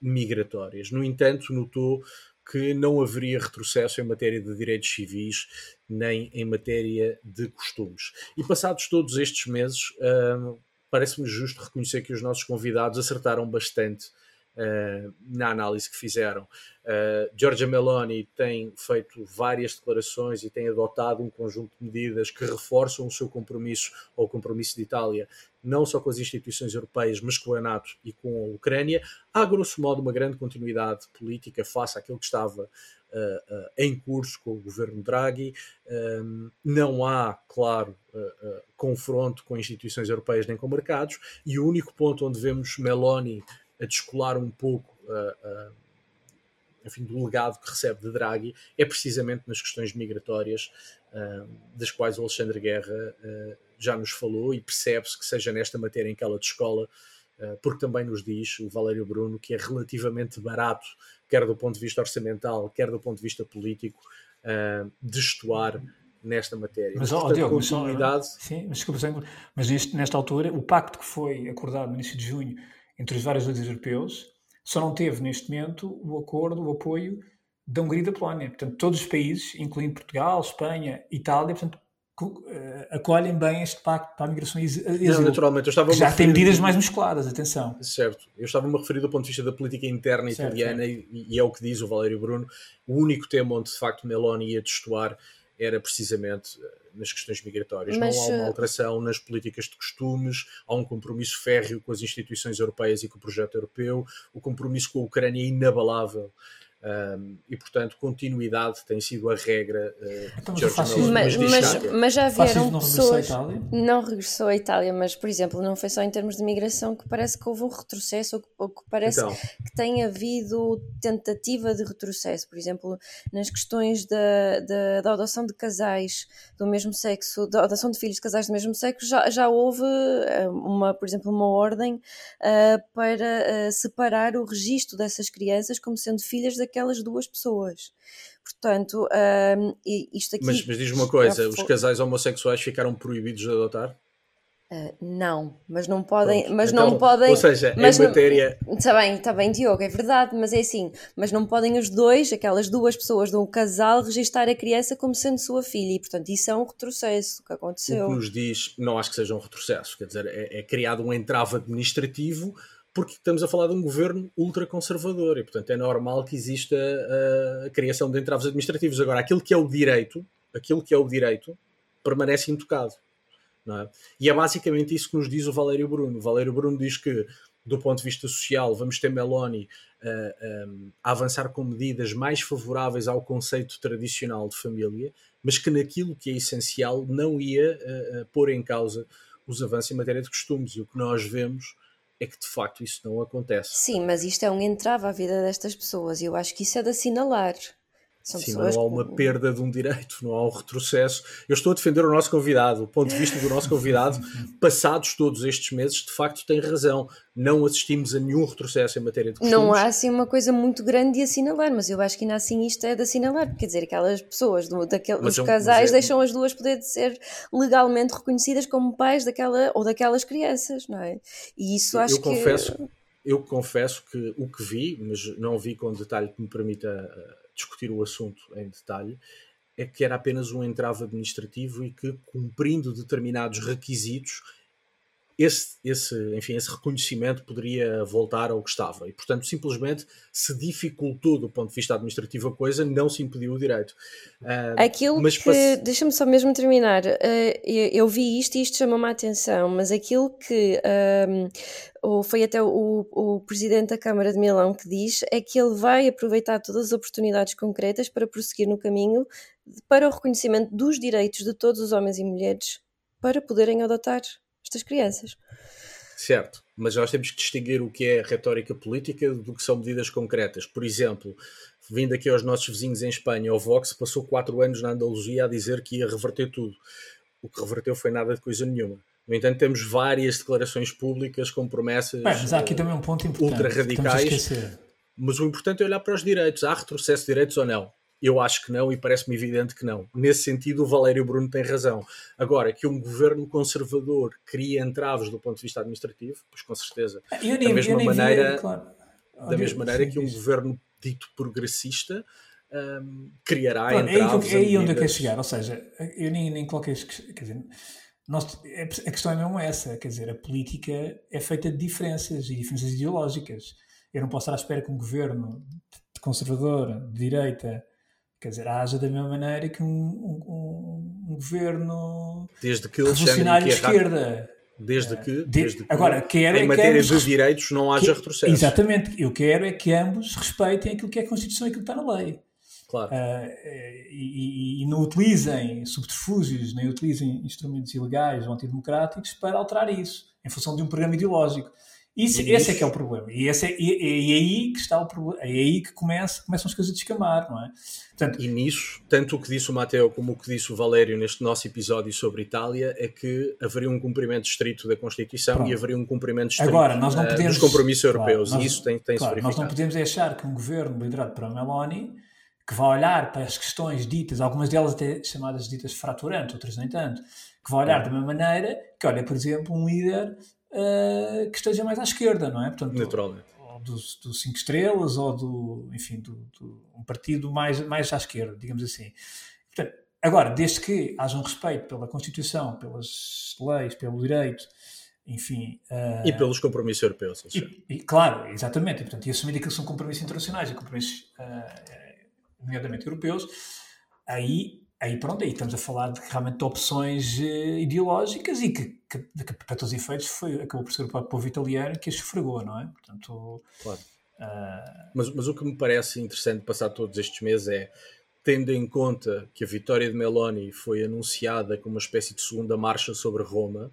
migratórias. No entanto, notou que não haveria retrocesso em matéria de direitos civis nem em matéria de costumes. E passados todos estes meses, uh, parece-me justo reconhecer que os nossos convidados acertaram bastante uh, na análise que fizeram. Uh, Giorgia Meloni tem feito várias declarações e tem adotado um conjunto de medidas que reforçam o seu compromisso, ou o compromisso de Itália, não só com as instituições europeias, mas com a NATO e com a Ucrânia. Há, grosso modo, uma grande continuidade política face àquilo que estava Uh, uh, em curso com o governo Draghi. Um, não há, claro, uh, confronto com instituições europeias nem com mercados, e o único ponto onde vemos Meloni a descolar um pouco enfim, do legado que recebe de Draghi é precisamente nas questões migratórias, uh, das quais o Alexandre Guerra já nos falou, e percebe-se que seja nesta matéria em que ela descola, uh, porque também nos diz o Valério Bruno que é relativamente barato, quer do ponto de vista orçamental, quer do ponto de vista político, de estuar nesta matéria. Mas, Portanto, Diogo, continuidade... sim, mas, desculpa, mas neste, nesta altura, o pacto que foi acordado no início de junho entre os vários líderes europeus, só não teve neste momento o acordo, o apoio da Hungria e da Polónia. Portanto, todos os países, incluindo Portugal, Espanha, Itália, portanto, eh, acolhem bem este pacto para a migração e Não, naturalmente, eu estava já tem medidas mais musculadas, atenção. Certo, eu estava-me a referir do ponto de vista da política interna certo, italiana. E, e, é o que diz o Valério Bruno. O único tema onde de facto Meloni ia destoar era precisamente eh, nas questões migratórias. Mas, não há uma eh, alteração nas políticas de costumes, há um compromisso férreo com as instituições europeias e com o projeto europeu, o compromisso com a Ucrânia é inabalável. Um, e portanto continuidade tem sido a regra uh, então, mas, mas, mas, já vieram não pessoas não regressou à Itália mas por exemplo não foi só em termos de migração que parece que houve um retrocesso ou que, ou que parece então. que tem havido tentativa de retrocesso. Por exemplo nas questões da, da, da, adoção de casais do mesmo sexo da adoção de filhos de casais do mesmo sexo já, já houve eh, uma por exemplo uma ordem uh, para uh, separar o registro dessas crianças como sendo filhas da aquelas duas pessoas. Portanto, um, isto aqui. Mas, mas diz uma coisa: os casais homossexuais ficaram proibidos de adotar? Uh, não, mas não podem, Pronto. mas então, não podem. Ou seja, mas em matéria. Está bem, está bem, Diogo, é verdade, mas é assim, mas não podem os dois, aquelas duas pessoas de um casal, registar a criança como sendo sua filha, e portanto isso é um retrocesso que aconteceu. O que nos diz, não acho que seja um retrocesso, quer dizer, é, é criado um entrave administrativo porque estamos a falar de um governo ultraconservador e, portanto, é normal que exista a, a, criação de entraves administrativos. Agora, aquilo que é o direito, aquilo que é o direito, permanece intocado. É? E é basicamente isso que nos diz o Valério Bruno. O Valério Bruno diz que, do ponto de vista social, vamos ter Meloni uh, a avançar com medidas mais favoráveis ao conceito tradicional de família, mas que naquilo que é essencial não ia pôr em causa os avanços em matéria de costumes. E o que nós vemos é que de facto isso não acontece. Sim, mas isto é um entrave à vida destas pessoas e eu acho que isso é de assinalar. São Sim, não há uma perda de um direito, não há um retrocesso. Eu estou a defender o nosso convidado, o ponto de vista do nosso convidado, passados todos estes meses, de facto tem razão. Não assistimos a nenhum retrocesso em matéria de costumes. Não há assim uma coisa muito grande de assinalar, mas eu acho que ainda assim isto é de assinalar, quer dizer, aquelas pessoas do, daquele, é casais é... deixam as duas poder ser legalmente reconhecidas como pais daquela ou daquelas crianças, não é? E isso acho eu que. Confesso, eu confesso que o que vi, mas não vi com detalhe que me permita eh, discutir o assunto em detalhe, é que era apenas um entrave administrativo e que, cumprindo determinados requisitos, esse, esse, enfim, esse reconhecimento poderia voltar ao que estava. E, portanto, simplesmente se dificultou do ponto de vista administrativo a coisa, não se impediu o direito. Uh, aquilo mas que. Passe... Deixa-me só mesmo terminar. Uh, eu vi isto e isto chamou-me a atenção, mas aquilo que. Um, foi até o, o presidente da Câmara de Milão que diz é que ele vai aproveitar todas as oportunidades concretas para prosseguir no caminho para o reconhecimento dos direitos de todos os homens e mulheres para poderem adotar estas crianças. Certo, mas nós temos que distinguir o que é retórica política do que são medidas concretas. Por exemplo, vindo aqui aos nossos vizinhos em Espanha, o Vox passou quatro anos na Andaluzia a dizer que ia reverter tudo. O que reverteu foi nada de coisa nenhuma. No entanto, temos várias declarações públicas com promessas Bem, mas há aqui também um ponto importante, ultra radicais. Mas o importante é olhar para os direitos. Há retrocesso de direitos ou não? Eu acho que não e parece-me evidente que não. Nesse sentido, o Valério Bruno tem razão. Agora, que um governo conservador cria entraves do ponto de vista administrativo, pois com certeza. Eu nem, da mesma maneira, vi, claro. da mesma maneira que um governo dito progressista um, criará claro, entraves. É aí, é aí onde eu quero chegar. Ou seja, eu nem, nem coloquei. Quer dizer, nós, é, a questão é mesmo essa, quer dizer, a política é feita de diferenças e diferenças ideológicas. Eu não posso estar à espera que um governo conservador, de direita, quer dizer, haja da mesma maneira que um, um, um governo Desde que revolucionário de esquerda. Desde que, desde que agora, quero em é matéria ambos, de direitos não haja que, retrocesso. Exatamente. Eu quero é que ambos respeitem aquilo que é a Constituição e aquilo que está na lei. Claro. Uh, e, e, não utilizem subterfúgios, nem utilizem instrumentos ilegais ou antidemocráticos para alterar isso, em função de um programa ideológico. Isso, esse isso... é que é o problema. E, esse é, e, e, é aí que está o problema. É aí que começa, começam as coisas a descamar, não é? Portanto, e nisso, tanto o que disse o Mateo como o que disse o Valério neste nosso episódio sobre Itália é que haveria um cumprimento estrito da Constituição Pronto. e haveria um cumprimento estrito Agora, nós não podemos, dos compromissos europeus. Claro, e isso tem, tem claro, Nós não podemos achar que um governo liderado por Meloni que vai olhar para as questões ditas, algumas delas até chamadas ditas fraturantes, outras nem tanto, que vai olhar da mesma maneira que olha, por exemplo, um líder uh, que esteja mais à esquerda, não é? Portanto, Naturalmente. Ou dos, dos cinco estrelas, ou do, enfim, do, do, um partido mais, mais à esquerda, digamos assim. Portanto, agora, desde que haja um respeito pela Constituição, pelas leis, pelo direito, enfim. Uh, e pelos compromissos europeus. E, e, claro, exatamente. E, portanto, e assumir que são compromissos internacionais e compromissos, uh, nomeadamente europeus, aí aí pronto, aí estamos a falar de realmente de opções uh, ideológicas e que, que, que, para todos os efeitos foi, acabou por ser o povo italiano que as sofregou, não é? Portanto, claro. Uh... Mas, mas o que me parece interessante passar todos estes meses é, tendo em conta que a vitória de Meloni foi anunciada como uma espécie de segunda marcha sobre Roma,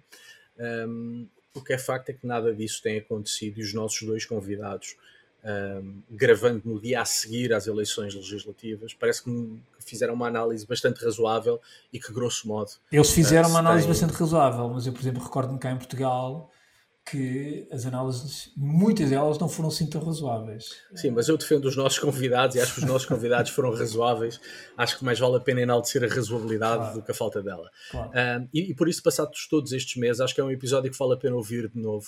um, ehm, o que é facto é que nada disso tem acontecido e os nossos dois convidados um, gravando no dia a seguir às eleições legislativas, parece que fizeram uma análise bastante razoável e que, grosso modo. Eles fizeram uh, uma análise tem... bastante razoável, mas eu, por exemplo, recordo-me cá em Portugal que as análises, muitas delas não foram assim tão razoáveis. Sim, mas eu defendo os nossos convidados e acho que os nossos convidados foram razoáveis. Acho que mais vale a pena enaltecer a razoabilidade claro. do que a falta dela. Claro. Um, e, e, por isso, passados todos estes meses, acho que é um episódio que vale a pena ouvir de novo.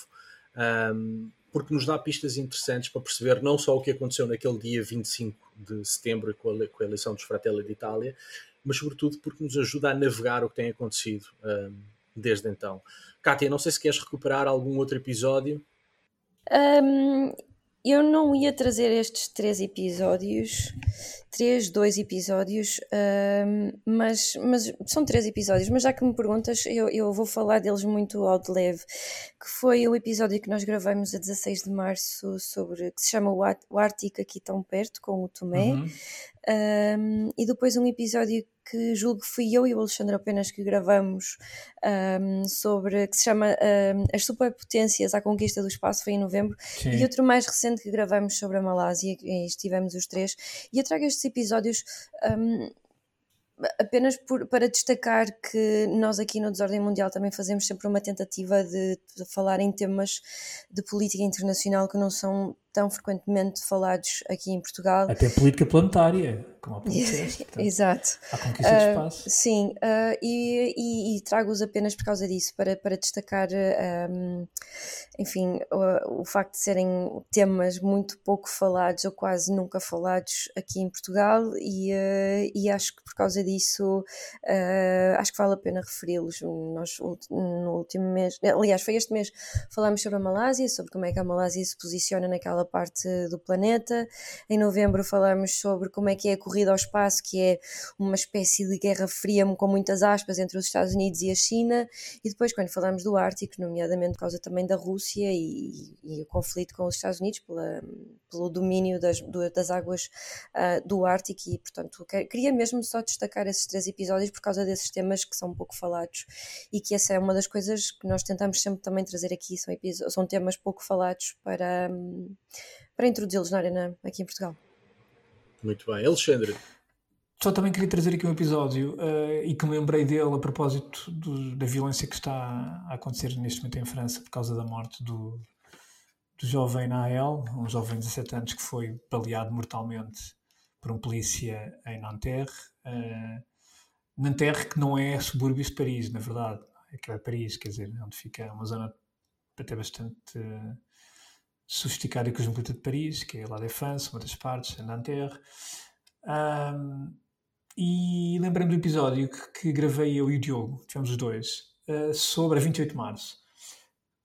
Um, porque nos dá pistas interessantes para perceber não só o que aconteceu naquele dia 25 de setembro com a, com a eleição dos Fratelli d'Italia, mas sobretudo porque nos ajuda a navegar o que tem acontecido um, desde então. Kátia, não sei se queres recuperar algum outro episódio. Um, eu não ia trazer estes três episódios, três, dois episódios, uh, mas, mas são três episódios, mas já que me perguntas, eu, eu vou falar deles muito ao de leve, que foi o episódio que nós gravamos a 16 de março sobre, que se chama O Ártico Aqui Tão Perto, com o Tomé, uhum. Um, e depois um episódio que julgo que fui eu e o Alexandre apenas que gravamos um, sobre que se chama um, As Superpotências à Conquista do Espaço, foi em novembro, Sim. e outro mais recente que gravamos sobre a Malásia, e estivemos os três, e eu trago estes episódios. Apenas por, para destacar que nós aqui no Desordem Mundial também fazemos sempre uma tentativa de, de falar em temas de política internacional que não são tão frequentemente falados aqui em Portugal. Até política planetária, como a polícia. Exato. A conquista uh, de espaço. Ah, sim, uh, e, e, e trago-os apenas por causa disso, para, para destacar, um, enfim, o, o, facto de serem temas muito pouco falados ou quase nunca falados aqui em Portugal e, uh, e acho que por causa disso acho que vale a pena referi-los. Nós no último mês, aliás, foi este mês, falámos sobre a Malásia, sobre como é que a Malásia se posiciona naquela parte do planeta. Em novembro falamos sobre como é que é a corrida ao espaço, que é uma espécie de guerra fria com muitas aspas entre os Estados Unidos e a China. E depois quando falamos do Ártico, nomeadamente por causa também da Rússia e, e o conflito com os Estados Unidos pela, pelo domínio das, das águas uh, do Ártico e portanto queria mesmo só destacar esses três episódios por causa desses temas que são pouco falados e que essa é uma das coisas que nós tentamos sempre também trazer aqui, são, são temas pouco falados para, para introduzi-los na arena aqui em Portugal. Muito bem. Alexandre. Só também queria trazer aqui um episódio uh, e que me lembrei dele a propósito do, da violência que está a acontecer neste momento em França por causa da morte do, do jovem Nael, um jovem de 17 anos que foi baleado mortalmente por um polícia em Nanterre. Uh, Nanterre que não é subúrbios de Paris, na verdade. É, é Paris, quer dizer, onde fica uma zona até bastante... Uh, sofisticada e cosmopolita de Paris, que é La Défense, uma das partes, Nanterre. Um, e lembrei-me do episódio que, que, gravei eu e o Diogo, tivemos os dois, uh, sobre a 28 de março.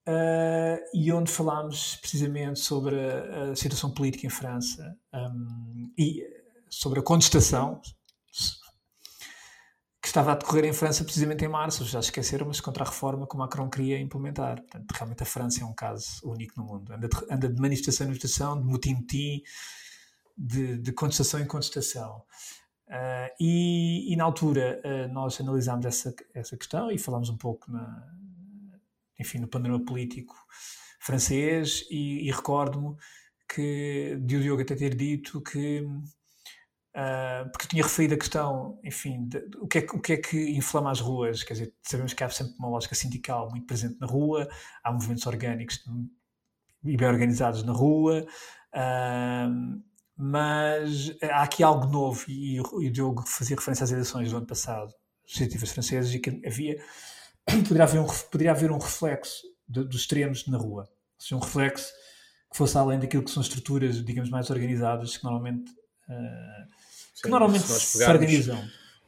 Uh, e onde falámos precisamente sobre a, a situação política em França um, e sobre a contestação estava a decorrer em França precisamente em março, já esqueceram, mas contra a reforma que o Macron queria implementar. Portanto, realmente a França é um caso único no mundo. Anda de, anda de manifestação em manifestação, de motim-motim, de, de, contestação em contestação. Uh, e, e, na altura uh, nós analisámos essa, essa questão e falámos um pouco na, enfim, no panorama político francês e, e recordo-me que de o Diogo até ter dito que Uh, porque tinha referido a questão, enfim, de, de, o, que é, o que é que inflama as ruas, quer dizer, sabemos que há sempre uma lógica sindical muito presente na rua, há movimentos orgânicos e bem organizados na rua, uh, mas há aqui algo novo, e, e, o Diogo fazia referência às eleições do ano passado, legislativas francesas, e que havia, poderia haver um, poderia haver um reflexo de, dos extremos na rua, ou seja, um reflexo que fosse além daquilo que são estruturas, digamos, mais organizadas, que normalmente uh, que normalmente se organizam.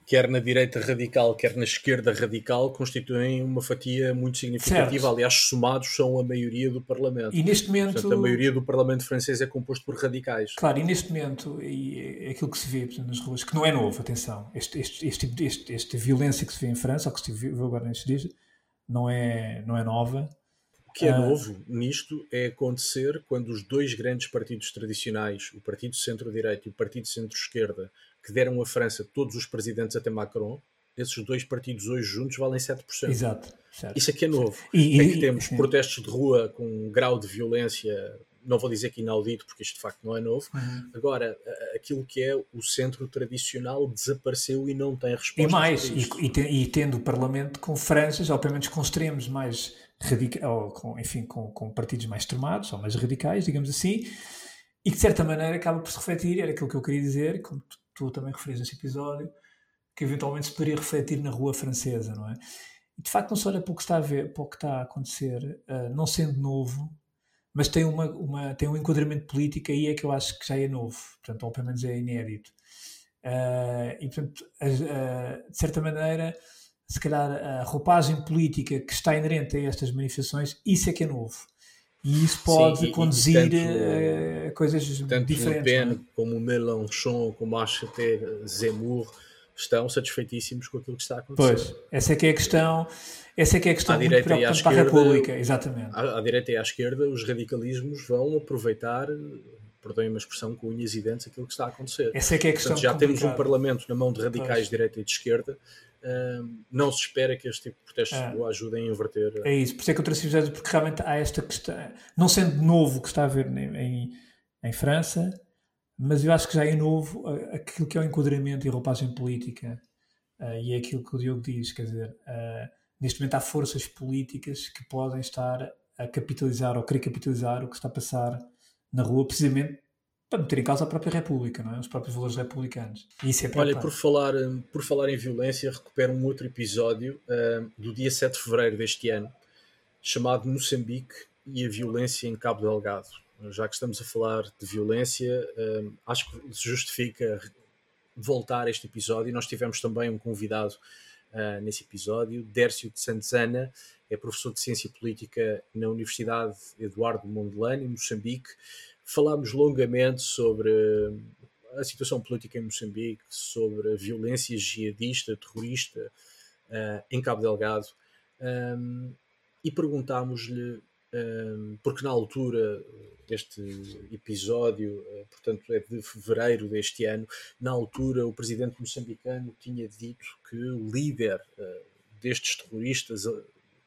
Quer na direita radical, quer na esquerda radical, constituem uma fatia muito significativa. Certo. Aliás, somados são a maioria do Parlamento. E neste momento. Portanto, a maioria do Parlamento francês é composto por radicais. Claro, e neste momento, e é aquilo que se vê exemplo, nas ruas, que não é novo, atenção, este, este, este, este, esta violência que se vê em França, ou que se viu agora nestes dias, não é, não é nova. O que é uh, novo nisto é acontecer quando os dois grandes partidos tradicionais, o Partido Centro-Direita e o Partido Centro-Esquerda, que deram à França todos os presidentes até Macron, esses dois partidos hoje juntos valem 7%. Exato. Certo. Isso aqui é novo. E, é que temos e, protestos de rua com um grau de violência, não vou dizer que inaudito, porque isto de facto não é novo. Uhum. Agora, aquilo que é o centro tradicional desapareceu e não tem resposta. E mais, e, e, tendo o Parlamento com franjas, ou pelo menos com extremos mais com, enfim, com, com partidos mais extremados, ou mais radicais, digamos assim, e que de certa maneira acaba por se refletir, era aquilo que eu queria dizer, como tu tu também referias nesse episódio, que eventualmente se poderia refletir na rua francesa, não é? E de facto não se olha para o que está a, ver, para o que está a acontecer, uh, não sendo novo, mas tem, uma, uma, tem um enquadramento político aí é que eu acho que já é novo, portanto, ou pelo menos é inédito. Uh, e portanto, uh, de certa maneira, se calhar a roupagem política que está inerente a estas manifestações, isso é que é novo. E isso pode Sim, conduzir a coisas tanto diferentes. Tanto Le Pen é? como Mélenchon, como acho até Zemmour, estão satisfeitíssimos com aquilo que está a acontecer. Pois, essa é que é a questão, essa é que é a questão à muito direita e à esquerda, para a República, exatamente. À, à, direita e à esquerda, os radicalismos vão aproveitar, perdoem-me a expressão, com unhas e dentes, aquilo que está a acontecer. Essa é que é a questão Portanto, já complicada. temos um parlamento na mão de radicais pois. de direita e de esquerda, não se espera que este tipo de protestos é. o ajudem a inverter. É isso, por isso é que eu trouxe o porque realmente há esta questão, não sendo novo que está a haver em, em, em, França, mas eu acho que já é novo aquilo que é o enquadramento e a roupagem política, uh, e é aquilo que o Diogo diz, quer dizer, uh, neste momento há forças políticas que podem estar a capitalizar ou querer capitalizar o que está a passar na rua, precisamente para meter em causa a própria República, não é? os próprios valores republicanos. E isso é Olha, por falar, por falar em violência, recupero um outro episódio uh, do dia 7 de fevereiro deste ano, chamado Moçambique e a violência em Cabo Delgado. Já que estamos a falar de violência, uh, acho que se justifica voltar a este episódio. Nós tivemos também um convidado uh, nesse episódio, Dércio de Santana, é professor de Ciência Política na Universidade Eduardo Mondlane, em Moçambique falámos longamente sobre a situação política em Moçambique, sobre a violência jihadista, terrorista uh, em Cabo Delgado um, e perguntámos-lhe, um, porque na altura, este episódio, uh, portanto, é de fevereiro deste ano, na altura o presidente moçambicano tinha dito que o líder uh, destes terroristas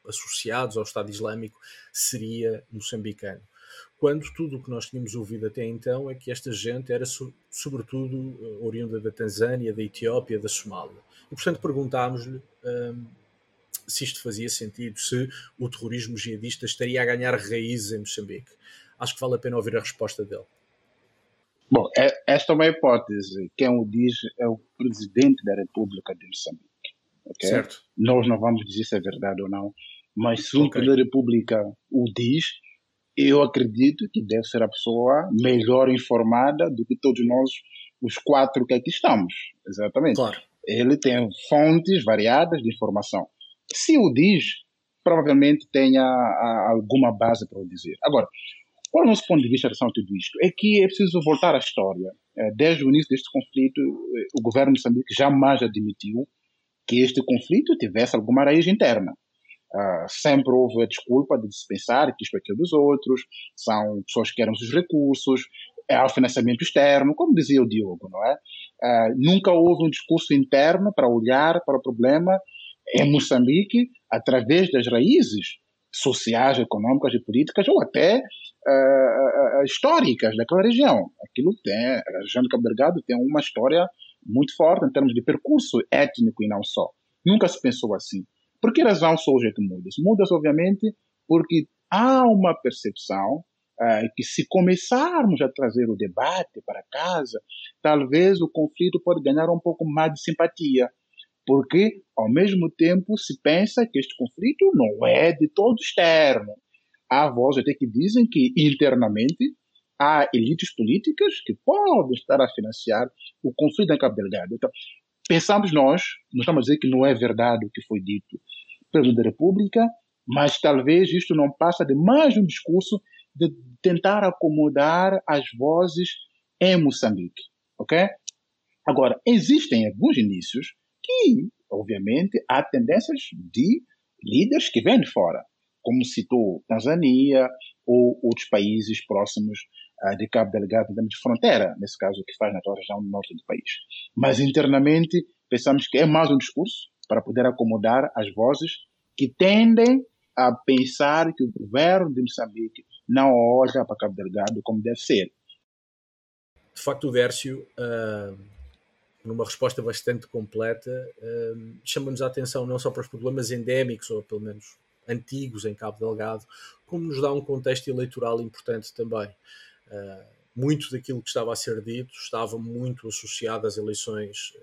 associados ao Estado Islâmico seria moçambicano quando tudo o que nós tínhamos ouvido até então é que esta gente era sobretudo eh, oriunda da Tanzânia, da Etiópia, da Somália. E portanto perguntámos-lhe um, se isto fazia sentido, se o terrorismo jihadista estaria a ganhar raízes em Moçambique. Acho que vale a pena ouvir a resposta dele. Bom, é, esta é uma hipótese. Quem o diz é o presidente da República de Moçambique. Okay? Certo. Nós não vamos dizer se é verdade ou não, mas se okay. a República o diz, eu acredito que deve ser a pessoa melhor informada do que todos nós, os quatro que aqui estamos. Exatamente. Claro. Ele tem fontes variadas de informação. Se o diz, provavelmente tenha alguma base para o dizer. Agora, qual é o nosso ponto de vista em relação a tudo isto? É que é preciso voltar à história. É, desde o início deste conflito, o governo de Moçambique jamais admitiu que este conflito tivesse alguma raiz interna. Uh, sempre houve a desculpa de se pensar que isto é aquilo dos outros, são pessoas que querem os recursos, é o financiamento externo, como dizia o Diogo, não é? Uh, nunca houve um discurso interno para olhar para o problema em Moçambique através das raízes sociais, econômicas e políticas ou até uh, históricas daquela região. Aquilo tem, a região de Cabo tem uma história muito forte em termos de percurso étnico e não só. Nunca se pensou assim. Por que razão surge que muda-se? Muda-se, obviamente, porque há uma percepção uh, que se começarmos a trazer o debate para casa, talvez o conflito pode ganhar um pouco mais de simpatia, porque ao mesmo tempo se pensa que este conflito não é de todo externo. Há vozes até que dizem que internamente há elites políticas que podem estar a financiar o conflito em Cabo Delgado. Então, pensamos nós, não estamos a dizer que não é verdade o que foi dito pelo presidente da República, mas talvez isto não passa de mais um discurso de tentar acomodar as vozes em Moçambique, ok? Agora, existem alguns indícios que, obviamente, há tendências de líderes que vêm de fora, como citou Tanzânia ou outros países próximos de Cabo Delgado, de fronteira, nesse caso, que faz na região norte do país. Mas internamente, pensamos que é mais um discurso para poder acomodar as vozes que tendem a pensar que o governo de Moçambique não olha para Cabo Delgado como deve ser. De facto, o Dércio, uh, numa resposta bastante completa, uh, chama-nos a atenção não só para os problemas endémicos, ou pelo menos antigos em Cabo Delgado, como nos dá um contexto eleitoral importante também. Uh, muito daquilo que estava a ser dito estava muito associado às eleições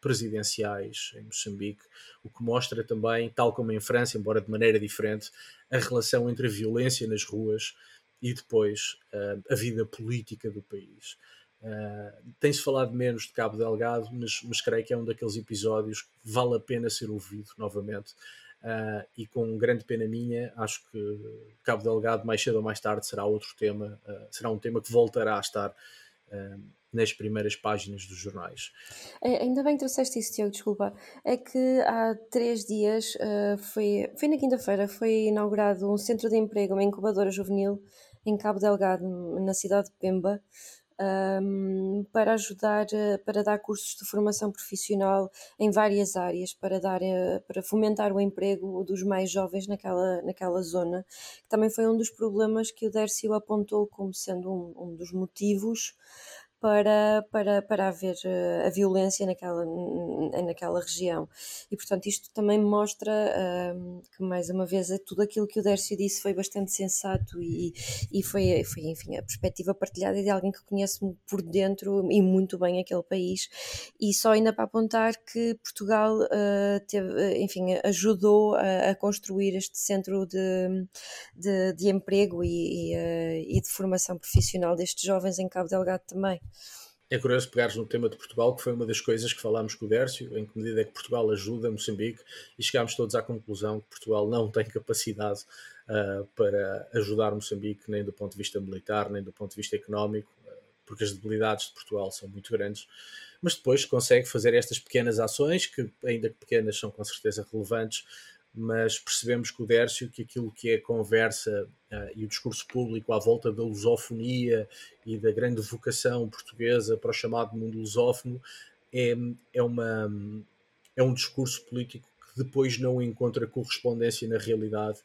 presidenciais em Moçambique, o que mostra também, tal como em França, embora de maneira diferente, a relação entre a violência nas ruas e depois uh, a vida política do país. Tem-se falado menos de Cabo Delgado, mas, mas creio que é um daqueles episódios que vale a pena ser ouvido novamente. Uh, e com grande pena minha, acho que Cabo Delgado, mais cedo ou mais tarde, será outro tema, uh, será um tema que voltará a estar nas primeiras páginas dos jornais. É, ainda bem que trouxeste isso, Tiago, desculpa. É que há três dias, foi, foi na quinta-feira, foi inaugurado um centro de emprego, uma incubadora juvenil, em Cabo Delgado, na cidade de Pemba, um, para ajudar, eh, para dar cursos de formação profissional em várias áreas, para, dar, eh, para fomentar o emprego dos mais jovens naquela, naquela zona, que também foi um dos problemas que o Dércio apontou como sendo um, um dos motivos para, para, para haver eh, a violência naquela, naquela região. E, portanto, isto também mostra uh, que, mais uma vez, é tudo aquilo que o Dércio disse foi bastante sensato e, e foi, foi, enfim, a perspectiva partilhada de alguém que conhece por dentro e muito bem aquele país. E só ainda para apontar que Portugal, uh, teve, enfim, ajudou a, a, construir este centro de, de, de emprego e, e, uh, e de formação profissional destes jovens em Cabo Delgado também. É curioso pegares no tema de Portugal, que foi uma das coisas que falámos com o Dércio, em que medida é que Portugal ajuda Moçambique, e chegámos todos à conclusão que Portugal não tem capacidade uh, para ajudar Moçambique, nem do ponto de vista militar, nem do ponto de vista económico, uh, porque as debilidades de Portugal são muito grandes, mas depois consegue fazer estas pequenas ações, que ainda que pequenas são com certeza relevantes, mas percebemos com o Dércio que aquilo que é a conversa uh, e o discurso público à volta da lusofonia e da grande vocação portuguesa para o chamado mundo lusófono é, é, uma, é um discurso político que depois não encontra correspondência na realidade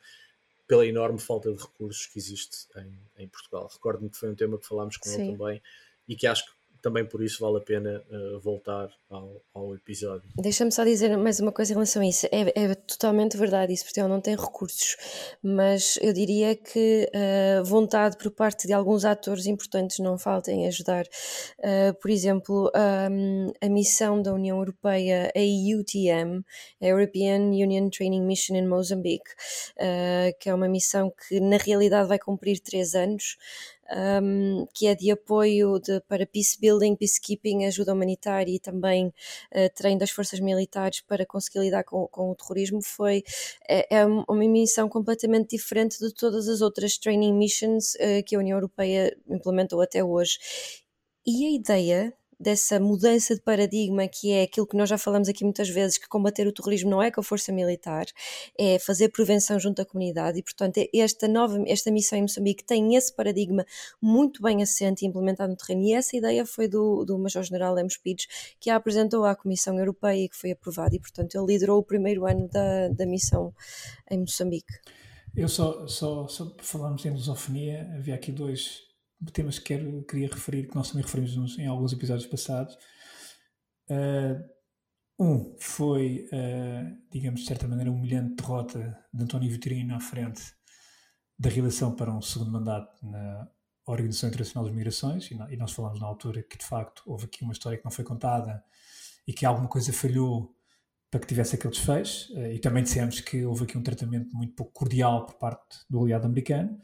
pela enorme falta de recursos que existe em, em Portugal. Recordo-me que foi um tema que falámos com Sim. ele também e que acho que também por isso vale a pena uh, voltar ao, ao episódio. Deixa-me só dizer mais uma coisa em relação a isso. É, é totalmente verdade, isso Portugal não tem recursos, mas eu diria que uh, vontade por parte de alguns atores importantes não falta em ajudar. Uh, por exemplo, um, a missão da União Europeia, a EUTM, a European Union Training Mission in Mozambique, que é uma missão que na realidade vai cumprir três anos um, que é de apoio de, para peace building, peacekeeping, ajuda humanitária e também uh, treino das forças militares para conseguir lidar com, com o terrorismo, foi é, é, uma missão completamente diferente de todas as outras training missions uh, que a União Europeia implementou até hoje. E a ideia dessa mudança de paradigma que é aquilo que nós já falamos aqui muitas vezes, que combater o terrorismo não é com a força militar, é fazer prevenção junto à comunidade. E, portanto, esta nova, esta missão em Moçambique tem esse paradigma muito bem assente e implementado no terreno. E essa ideia foi do, do Major-General Lemos Pires, que a apresentou à Comissão Europeia e que foi aprovada. E, portanto, ele liderou o primeiro ano da, da missão em Moçambique. Eu só, só, só falarmos em lusofonia, havia aqui dois temas que quero, queria referir, que nós também referimos nos, em alguns episódios passados. Uh, um foi, uh, digamos, de certa maneira, uma humilhante derrota de António Vitorino à frente da reeleição para um segundo mandato na Organização Internacional das Migrações, e, e nós falamos na altura que, de facto, houve aqui uma história que não foi contada e que alguma coisa falhou para que tivesse aquele desfecho, uh, e também dissemos que houve aqui um tratamento muito pouco cordial por parte do aliado americano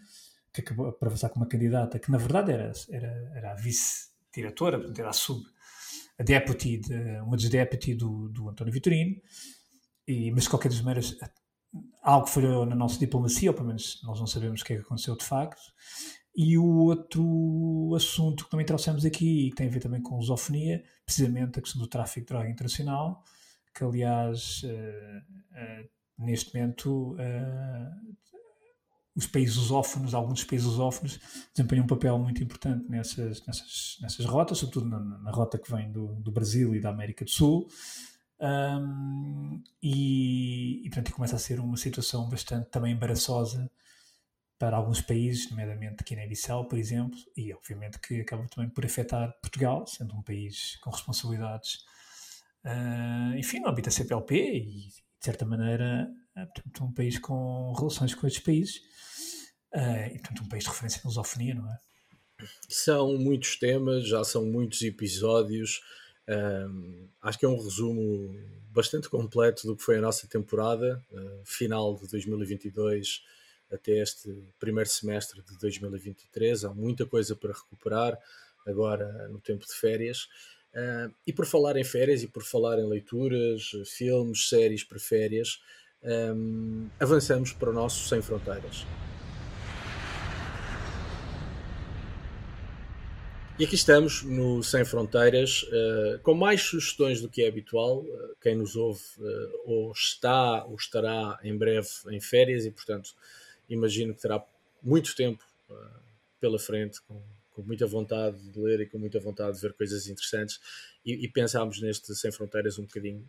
que acabou por avançar com uma candidata que na verdade era, era, era a vice-diretora, era a sub, a deputy, de, uma das deputy do, do António Vitorino, e, mas de qualquer das maneiras algo falhou na nossa diplomacia, ou pelo menos nós não sabemos o que é que aconteceu de facto. E o outro assunto que também trouxemos aqui, e que tem a ver também com lusofonia, precisamente a questão do tráfico de droga internacional, que aliás uh, uh, neste momento uh, os países lusófonos, alguns países lusófonos, desempenham um papel muito importante nessas, nessas, nessas rotas, sobretudo na, na rota que vem do, do, Brasil e da América do Sul. Um, e, e, portanto, começa a ser uma situação bastante também embaraçosa para alguns países, nomeadamente Guiné-Bissau, por exemplo, e obviamente que acaba também por afetar Portugal, sendo um país com responsabilidades, uh, enfim, no âmbito da CPLP e, de certa maneira, portanto, um país com relações com estes países Uh, e, portanto, um país de referência na lusofonia, não é? São muitos temas, já são muitos episódios. Um, acho que é um resumo bastante completo do que foi a nossa temporada, uh, final de 2022 até este primeiro semestre de 2023. Há muita coisa para recuperar agora no tempo de férias. Uh, e por falar em férias e por falar em leituras, filmes, séries para férias, um, avançamos para o nosso Sem Fronteiras. E aqui estamos no Sem Fronteiras, uh, com mais sugestões do que é habitual. Uh, quem nos ouve uh, ou está ou estará em breve em férias e, portanto, imagino que terá muito tempo pela frente, com, com, muita vontade de ler e com muita vontade de ver coisas interessantes. E, e pensámos neste Sem Fronteiras um bocadinho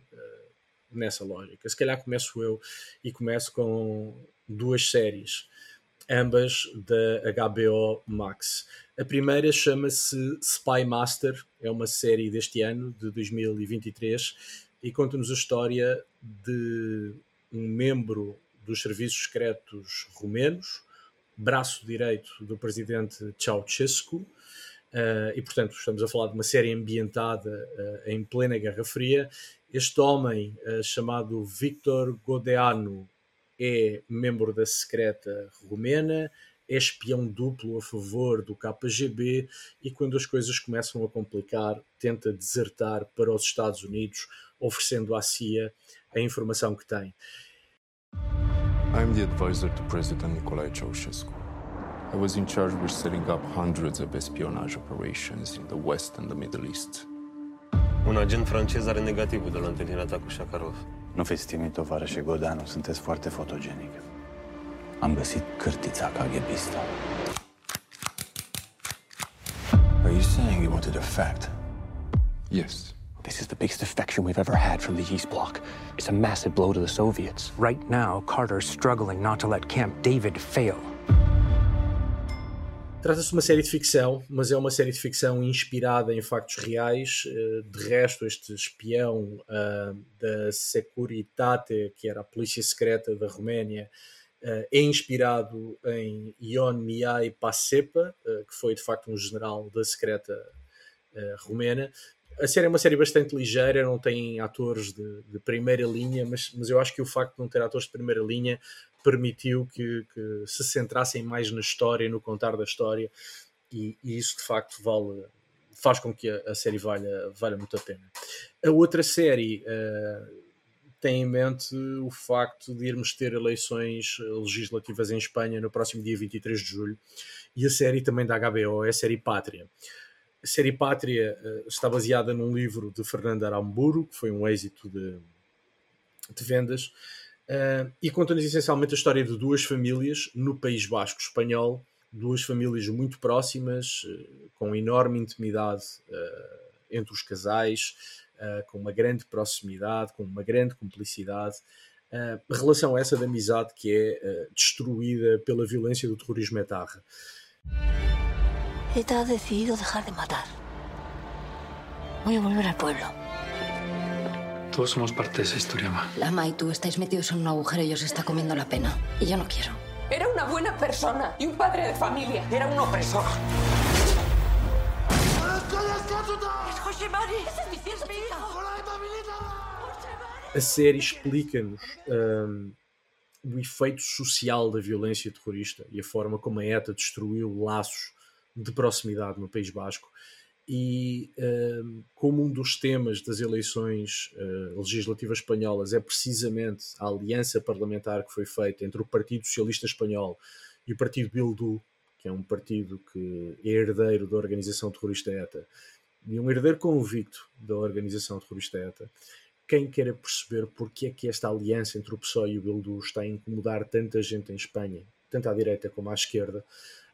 nessa lógica. Se calhar começo eu e começo com duas séries ambas da HBO Max. A primeira chama-se Spy Master, é uma série deste ano, de 2023, e conta-nos a história de um membro dos serviços secretos romenos, braço direito do presidente Ceausescu, uh, e portanto estamos a falar de uma série ambientada uh, em plena Guerra Fria. Este homem, uh, chamado Victor Godeanu, é membro da secreta romena, é espião duplo a favor do KGB e quando as coisas começam a complicar, tenta desertar para os Estados Unidos, oferecendo à CIA a informação que tem. I'm the advisor to President Nicolae Ceausescu. I was in charge with setting up hundreds of espionage operations in the West and the Middle East. Un agent francez are negativul de la întâlnirea ta cu Shakarov. Nu fiți timid, tovarășe Godanu, sunteți foarte fotogenic. Am găsit cârtița KGBistă. Are you saying you wanted a fact? Yes. This is the biggest defection we've ever had from the East Bloc. It's a massive blow to the Soviets. Right now, Carter's struggling not to let Camp David fail. Trata-se de uma série de ficção, mas é uma série de ficção inspirada em factos reais. Eh, de resto, este espião uh, da Securitate, que era a polícia secreta da Roménia, uh, é inspirado em Ion Mihai Pasepa, uh, que foi de facto um general da secreta romena. A série é uma série bastante ligeira, não tem atores de, de primeira linha, mas, mas eu acho que o facto de não ter atores de primeira linha permitiu que, que, se centrassem mais na história, no contar da história. e, e, isso de facto vale, faz com que a, a, série valha, valha muito a pena. A outra série uh, tem em mente o facto de irmos ter eleições legislativas em Espanha no próximo dia 23 de julho e a série também da HBO é a série Pátria. A série Pátria uh, está baseada num livro de Fernando Aramburu, que foi um êxito de, de vendas, uh, e conta-nos essencialmente a história de duas famílias no País Basco espanhol, duas famílias muito próximas, uh, com enorme intimidade entre os casais, com uma grande proximidade, com uma grande cumplicidade. relação essa de amizade que é destruída pela violência do terrorismo etarra. ETA ha decidido dejar de matar. Voy a volver al pueblo. Todos somos parte de esa historia, Ma. Lama y tú estáis metidos en un agujero y os está comiendo la pena. Y yo no quiero. Era una buena persona y un padre de familia. Era un opresor. Es José Mari. Es mi hijo. A série explica-nos um, o efeito social da violência terrorista e a forma como a ETA destruiu laços de proximidade no País Basco. E uh, como um dos temas das eleições uh, legislativas espanholas é precisamente a aliança parlamentar que foi feita entre o Partido Socialista Espanhol e o Partido Bildu, que é um partido que é herdeiro da organização terrorista ETA, e um herdeiro convicto da organização terrorista ETA, quem queira perceber porque é que esta aliança entre o PSOE e o Bildu está a incomodar tanta gente em Espanha, tanto à direita como à esquerda,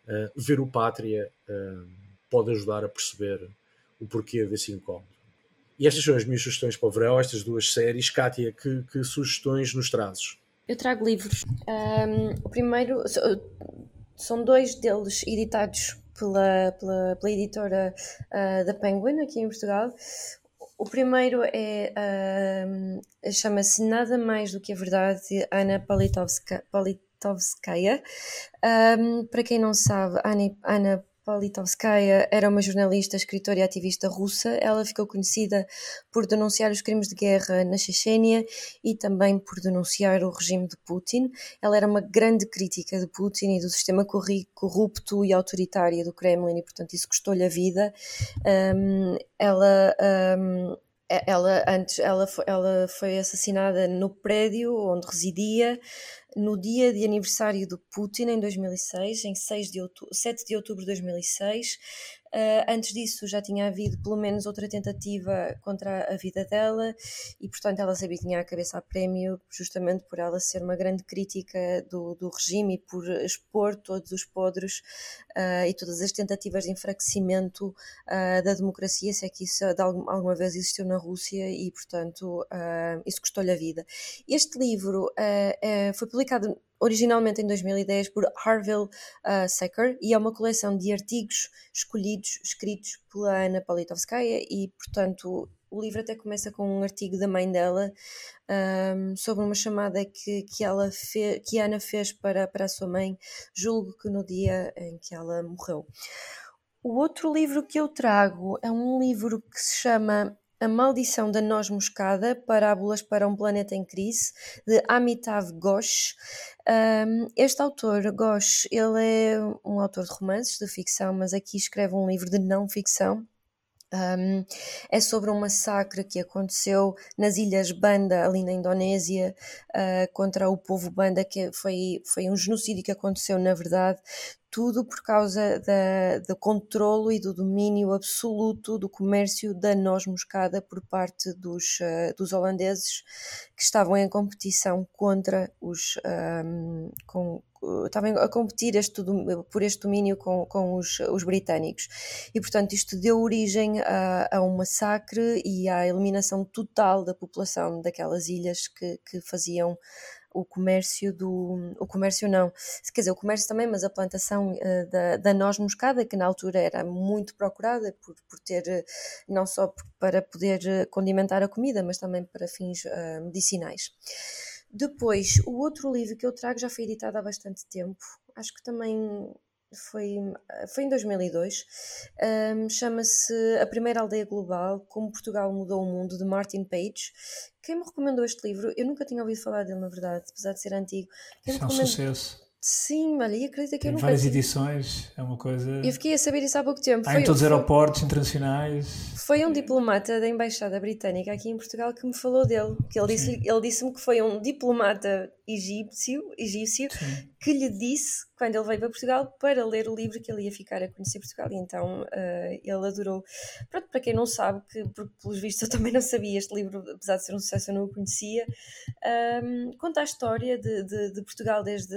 uh, ver o Pátria uh, pode ajudar a perceber o porquê desse incómodo. E estas são as minhas sugestões para o verão, estas duas séries. Kátia, que, que sugestões nos trazes? Eu trago livros. Um, o primeiro, são dois deles editados pela, pela, pela editora uh, da Penguin, aqui em Portugal. O primeiro é uh, chama-se Nada Mais do que a Verdade, de Ana Politovska, Polit Politovskaya. Um, para quem não sabe, Ana Politovskaya era uma jornalista, escritora e ativista russa. Ela ficou conhecida por denunciar os crimes de guerra na Chechênia e também por denunciar o regime de Putin. Ela era uma grande crítica de Putin e do sistema corrupto e autoritário do Kremlin e, portanto, isso custou-lhe a vida. Um, ela um, ela antes ela foi, ela foi assassinada no prédio onde residia no dia de aniversário do Putin, em 2006, em 6 de outubro, 7 de outubro de 2006. Uh, antes disso já tinha havido pelo menos outra tentativa contra a vida dela e, portanto, ela sabia que tinha a cabeça a prémio, justamente por ela ser uma grande crítica do, do regime e por expor todos os podres uh, e todas as tentativas de enfraquecimento uh, da democracia, se é que isso de alguma vez existiu na Rússia e, portanto, isso custou-lhe a vida. Este livro foi publicado originalmente em 2010 por Harville uh, Secker e é uma coleção de artigos escolhidos, escritos pela Ana Politovskaya e, portanto, o livro até começa com um artigo da mãe dela um, sobre uma chamada que, que, ela fez, que a Ana fez para, para a sua mãe, julgo que no dia em que ela morreu. O outro livro que eu trago é um livro que se chama a Maldição da Noz Moscada, Parábolas para um Planeta em Crise, de Amitav Ghosh. Um, este autor, Ghosh, ele é um autor de romances, de ficção, mas aqui escreve um livro de não ficção. Um, é sobre um massacre que aconteceu nas ilhas Banda, ali na Indonésia, uh, contra o povo Banda, que foi, foi um genocídio que aconteceu, na verdade, tudo por causa da, do controlo e do domínio absoluto do comércio da noz moscada por parte dos, uh, dos holandeses que estavam em competição contra os um, com, estavam a competir este, por este domínio com, com os, os, britânicos. E, portanto, isto deu origem a, a, um massacre e à eliminação total da população daquelas ilhas que, que faziam o comércio do. O comércio não, quer dizer, o comércio também, mas a plantação uh, da, da noz moscada, que na altura era muito procurada por, por ter, uh, não só para poder eh, condimentar a comida, mas também para fins uh, medicinais. Depois, o outro livro que eu trago já foi editado há bastante tempo, acho que também foi, foi em 2002, um, chama-se A Primeira Aldeia Global, Como Portugal Mudou o Mundo, de Martin Page. Quem me recomendou este livro, eu nunca tinha ouvido falar dele, na verdade, apesar de ser antigo. Quem é um sucesso. Sim, olha, e acredita que Tem eu nunca várias tive- edições, é uma coisa. Eu fiquei a saber isso há pouco tempo. Há Foi, em todos os foi- aeroportos internacionais. Foi um diplomata da Embaixada Britânica aqui em Portugal que me falou dele. Que ele disse ele disse-me que foi um diplomata egípcio, egípcio que lhe disse, quando ele veio para Portugal, para ler o livro que ele ia ficar a conhecer Portugal. E então eh, ele adorou. Pronto, para quem não sabe, que porque pelos vistos eu também não sabia, este livro, apesar de ser um sucesso, eu não o conhecia. ahm, conta a história de, de- de Portugal desde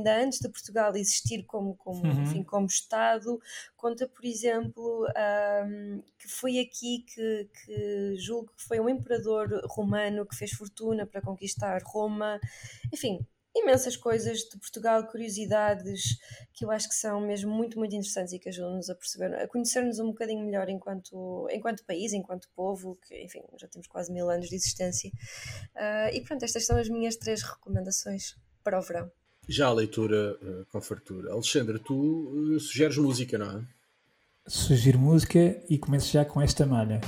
ainda antes de Portugal existir como, como, Uhum. enfim, como Estado. Conta, por exemplo, ahm, que foi aqui que, que julgo que foi um imperador romano que fez fortuna para conquistar Roma. Enfim, imensas coisas de Portugal, curiosidades que eu acho que são mesmo muito, muito interessantes e que ajudam-nos a perceber, a conhecer-nos um bocadinho melhor enquanto, enquanto país, enquanto povo, que enfim, já temos quase mil anos de existência. Ah, e pronto, estas são as minhas três recomendações para o verão. Já a leitura eh, com fartura. Alexandre, tu eh, sugeres música, não é? Sugiro música e começo já com esta malha.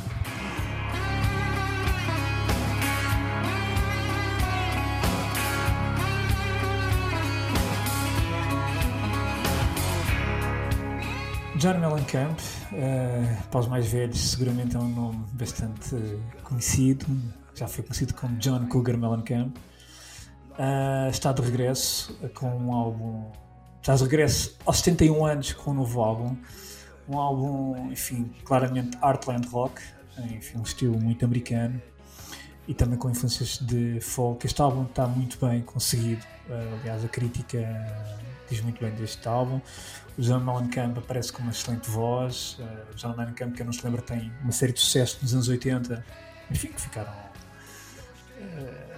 John Mellencamp, eh, para os mais velhos, seguramente é um nome bastante conhecido, já foi conhecido como John Cougar Mellencamp. Eh, está de regresso com um álbum, está de regresso aos 71 anos com um novo álbum, um álbum, enfim, claramente Artland Rock, enfim, um estilo muito americano e também com influências de folk. Este álbum está muito bem conseguido, eh, aliás, a crítica diz muito bem deste álbum. O John Mellencamp aparece com uma excelente voz. eh, O John Mellencamp, que eu não se lembra, tem uma série de sucessos nos anos 80, enfim, que ficaram, eh,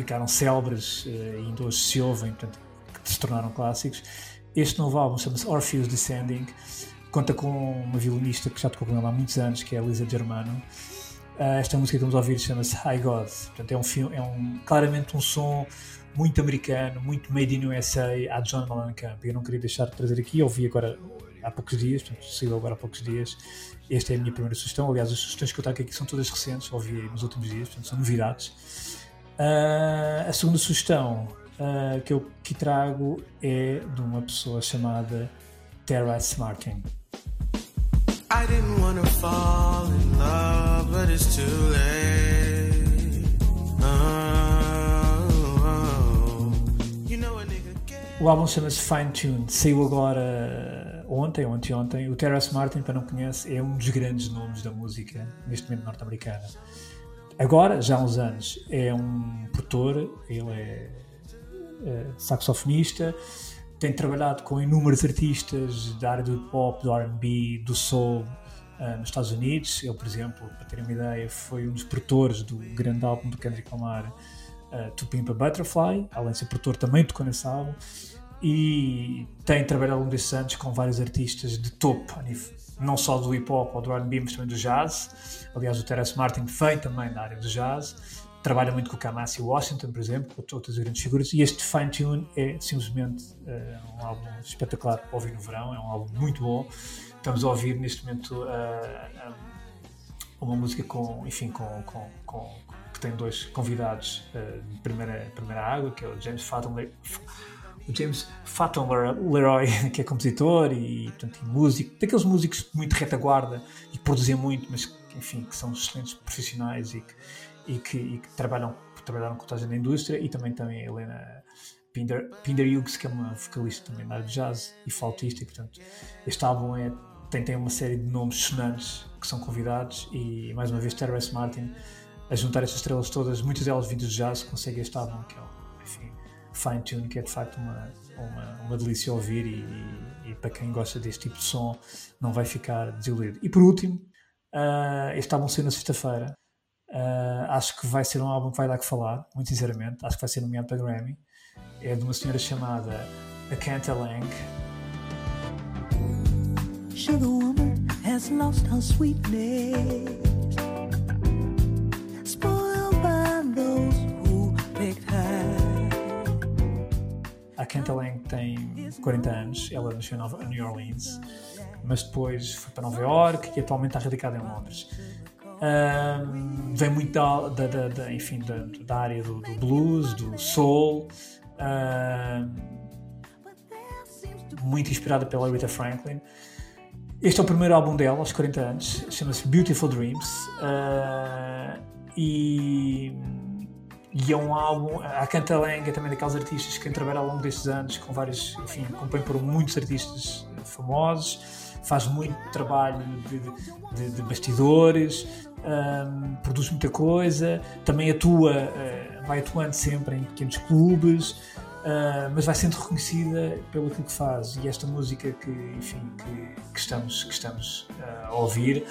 ficaram célebres eh, e ainda hoje se ouvem, portanto, que se tornaram clássicos. Este novo álbum chama-se Orpheus Descending, conta com uma violinista que já tocou com ele há muitos anos, que é a Lisa Germano. Uh, esta música que vamos ouvir chama-se High God. Portanto, é um filme, é um, claramente um som muito americano, muito made in USA, à John Mellencamp. Eu não queria deixar de trazer aqui, ouvi agora há poucos dias, portanto, saiu agora há poucos dias. Esta é a minha primeira sugestão. Aliás, as sugestões que eu trago aqui são todas recentes, ouvi nos últimos dias, portanto, são novidades. Uh, a segunda sugestão uh, que eu aqui trago é de uma pessoa chamada Terrace Martin. I didn't wanna fall in love, but it's too late. Oh, you know O álbum chama-se Fine Tune, saiu agora ontem ou anteontem. O Terrace Martin, para não conhece, é um dos grandes nomes da música neste momento norte-americana. Agora, já há uns anos, é um produtor, ele é, é saxofonista, tem trabalhado com inúmeros artistas da área do pop, do R&B, do soul uh, nos Estados Unidos. Ele, por exemplo, para terem uma ideia, foi um dos produtores do grande álbum do Kendrick Lamar, uh, To Pimp a Butterfly, além de ser produtor, também tocou nesse álbum. E tem trabalhado ao longo desses anos com vários artistas de topo, não só do hip hop ou do R&B, mas também do jazz. Aliás, o Terence Martin vem também da área do jazz trabalha muito com o Kamasi Washington, por exemplo, com outras grandes figuras, e este Fine Tune é simplesmente uh, um álbum espetacular para ouvir no verão, é um álbum muito bom. Estamos a ouvir neste momento uh, um, uma música com, enfim, com, com, com, que tem dois convidados uh, de primeira, primeira água, que é o James Fathom, o James Fathom Leroy, que é compositor e, portanto, músico, daqueles músicos muito retaguarda e que produzem muito, mas que, enfim, que são excelentes profissionais e que e que, e que trabalham, trabalharam com toda a indústria e também, também a Helena Pinder, Pinder Hughes, que é uma vocalista também da área de jazz e flautista, e portanto este álbum é, tem, tem uma série de nomes sonantes que são convidados e mais uma vez Terrence Martin a juntar essas estrelas todas, muitas delas vindas de jazz, consegue este álbum que é Fine Tune, que é de facto uma, uma, uma delícia ouvir e, e, e, para quem gosta deste tipo de som não vai ficar desiludido. E por último, uh, este álbum saiu na sexta-feira Uh, acho que vai ser um álbum que vai dar que falar, muito sinceramente. Acho que vai ser nomeado para Grammy. É de uma senhora chamada Akanta Lang. Sugar woman has lost her sweetness, spoiled by those A Akanta Lang tem 40 anos, ela nasceu em New Orleans, mas depois foi para Nova York e atualmente está radicada em Londres. Um, vem muito da, da, da, da enfim, da, da área do, do, blues, do soul. Um, muito inspirada pela Aretha Franklin. Este é o primeiro álbum dela, aos 40 anos, chama-se Beautiful Dreams. Uh, e, e, é um álbum. A Canta Lang é também daqueles artistas que trabalha ao longo destes anos com vários. Enfim, compõe por muitos artistas famosos, faz muito trabalho de, de, de bastidores, um, produz muita coisa, também atua, uh, vai atuando sempre em pequenos clubes. Uh, mas vai sendo reconhecida pelo que faz e esta música que enfim que, que estamos que estamos uh, a ouvir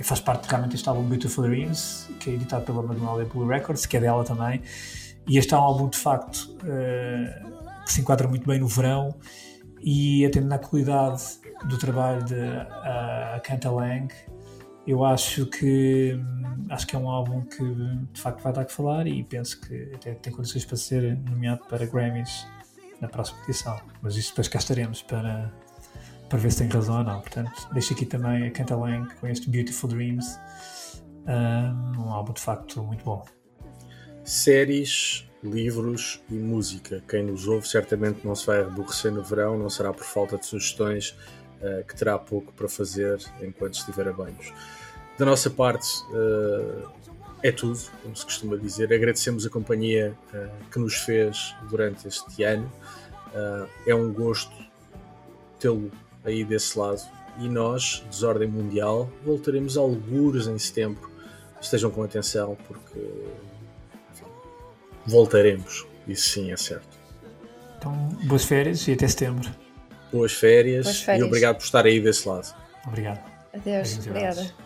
uh, faz parte realmente deste álbum Beautiful Dreams que é editado pela Magnolia Blue Records que é dela também e este é um álbum de facto que se enquadra muito bem no verão e atendendo à qualidade do trabalho de uh, Kanta Lang eu acho que acho que é um álbum que de facto vai dar que falar e penso que até tem condições para ser nomeado para Grammys na próxima edição. Mas isso depois cá estaremos para, para ver se tem razão ou não. Portanto, deixo aqui também a Kenta Lang com este Beautiful Dreams, um álbum de facto muito bom. Séries, livros e música. Quem nos ouve certamente não se vai aborrecer no verão, não será por falta de sugestões uh, que terá pouco para fazer enquanto estiver a banhos. Da nossa parte, uh, é tudo, como se costuma dizer. Agradecemos a companhia uh, que nos fez durante este ano. É um gosto tê-lo aí desse lado. E nós, Desordem Mundial, voltaremos algures em setembro. Estejam com atenção, porque enfim, voltaremos. Isso sim é certo. Então, boas férias e até setembro. Boas férias, boas férias. e obrigado por estar aí desse lado. Obrigado. Adeus. Obrigada.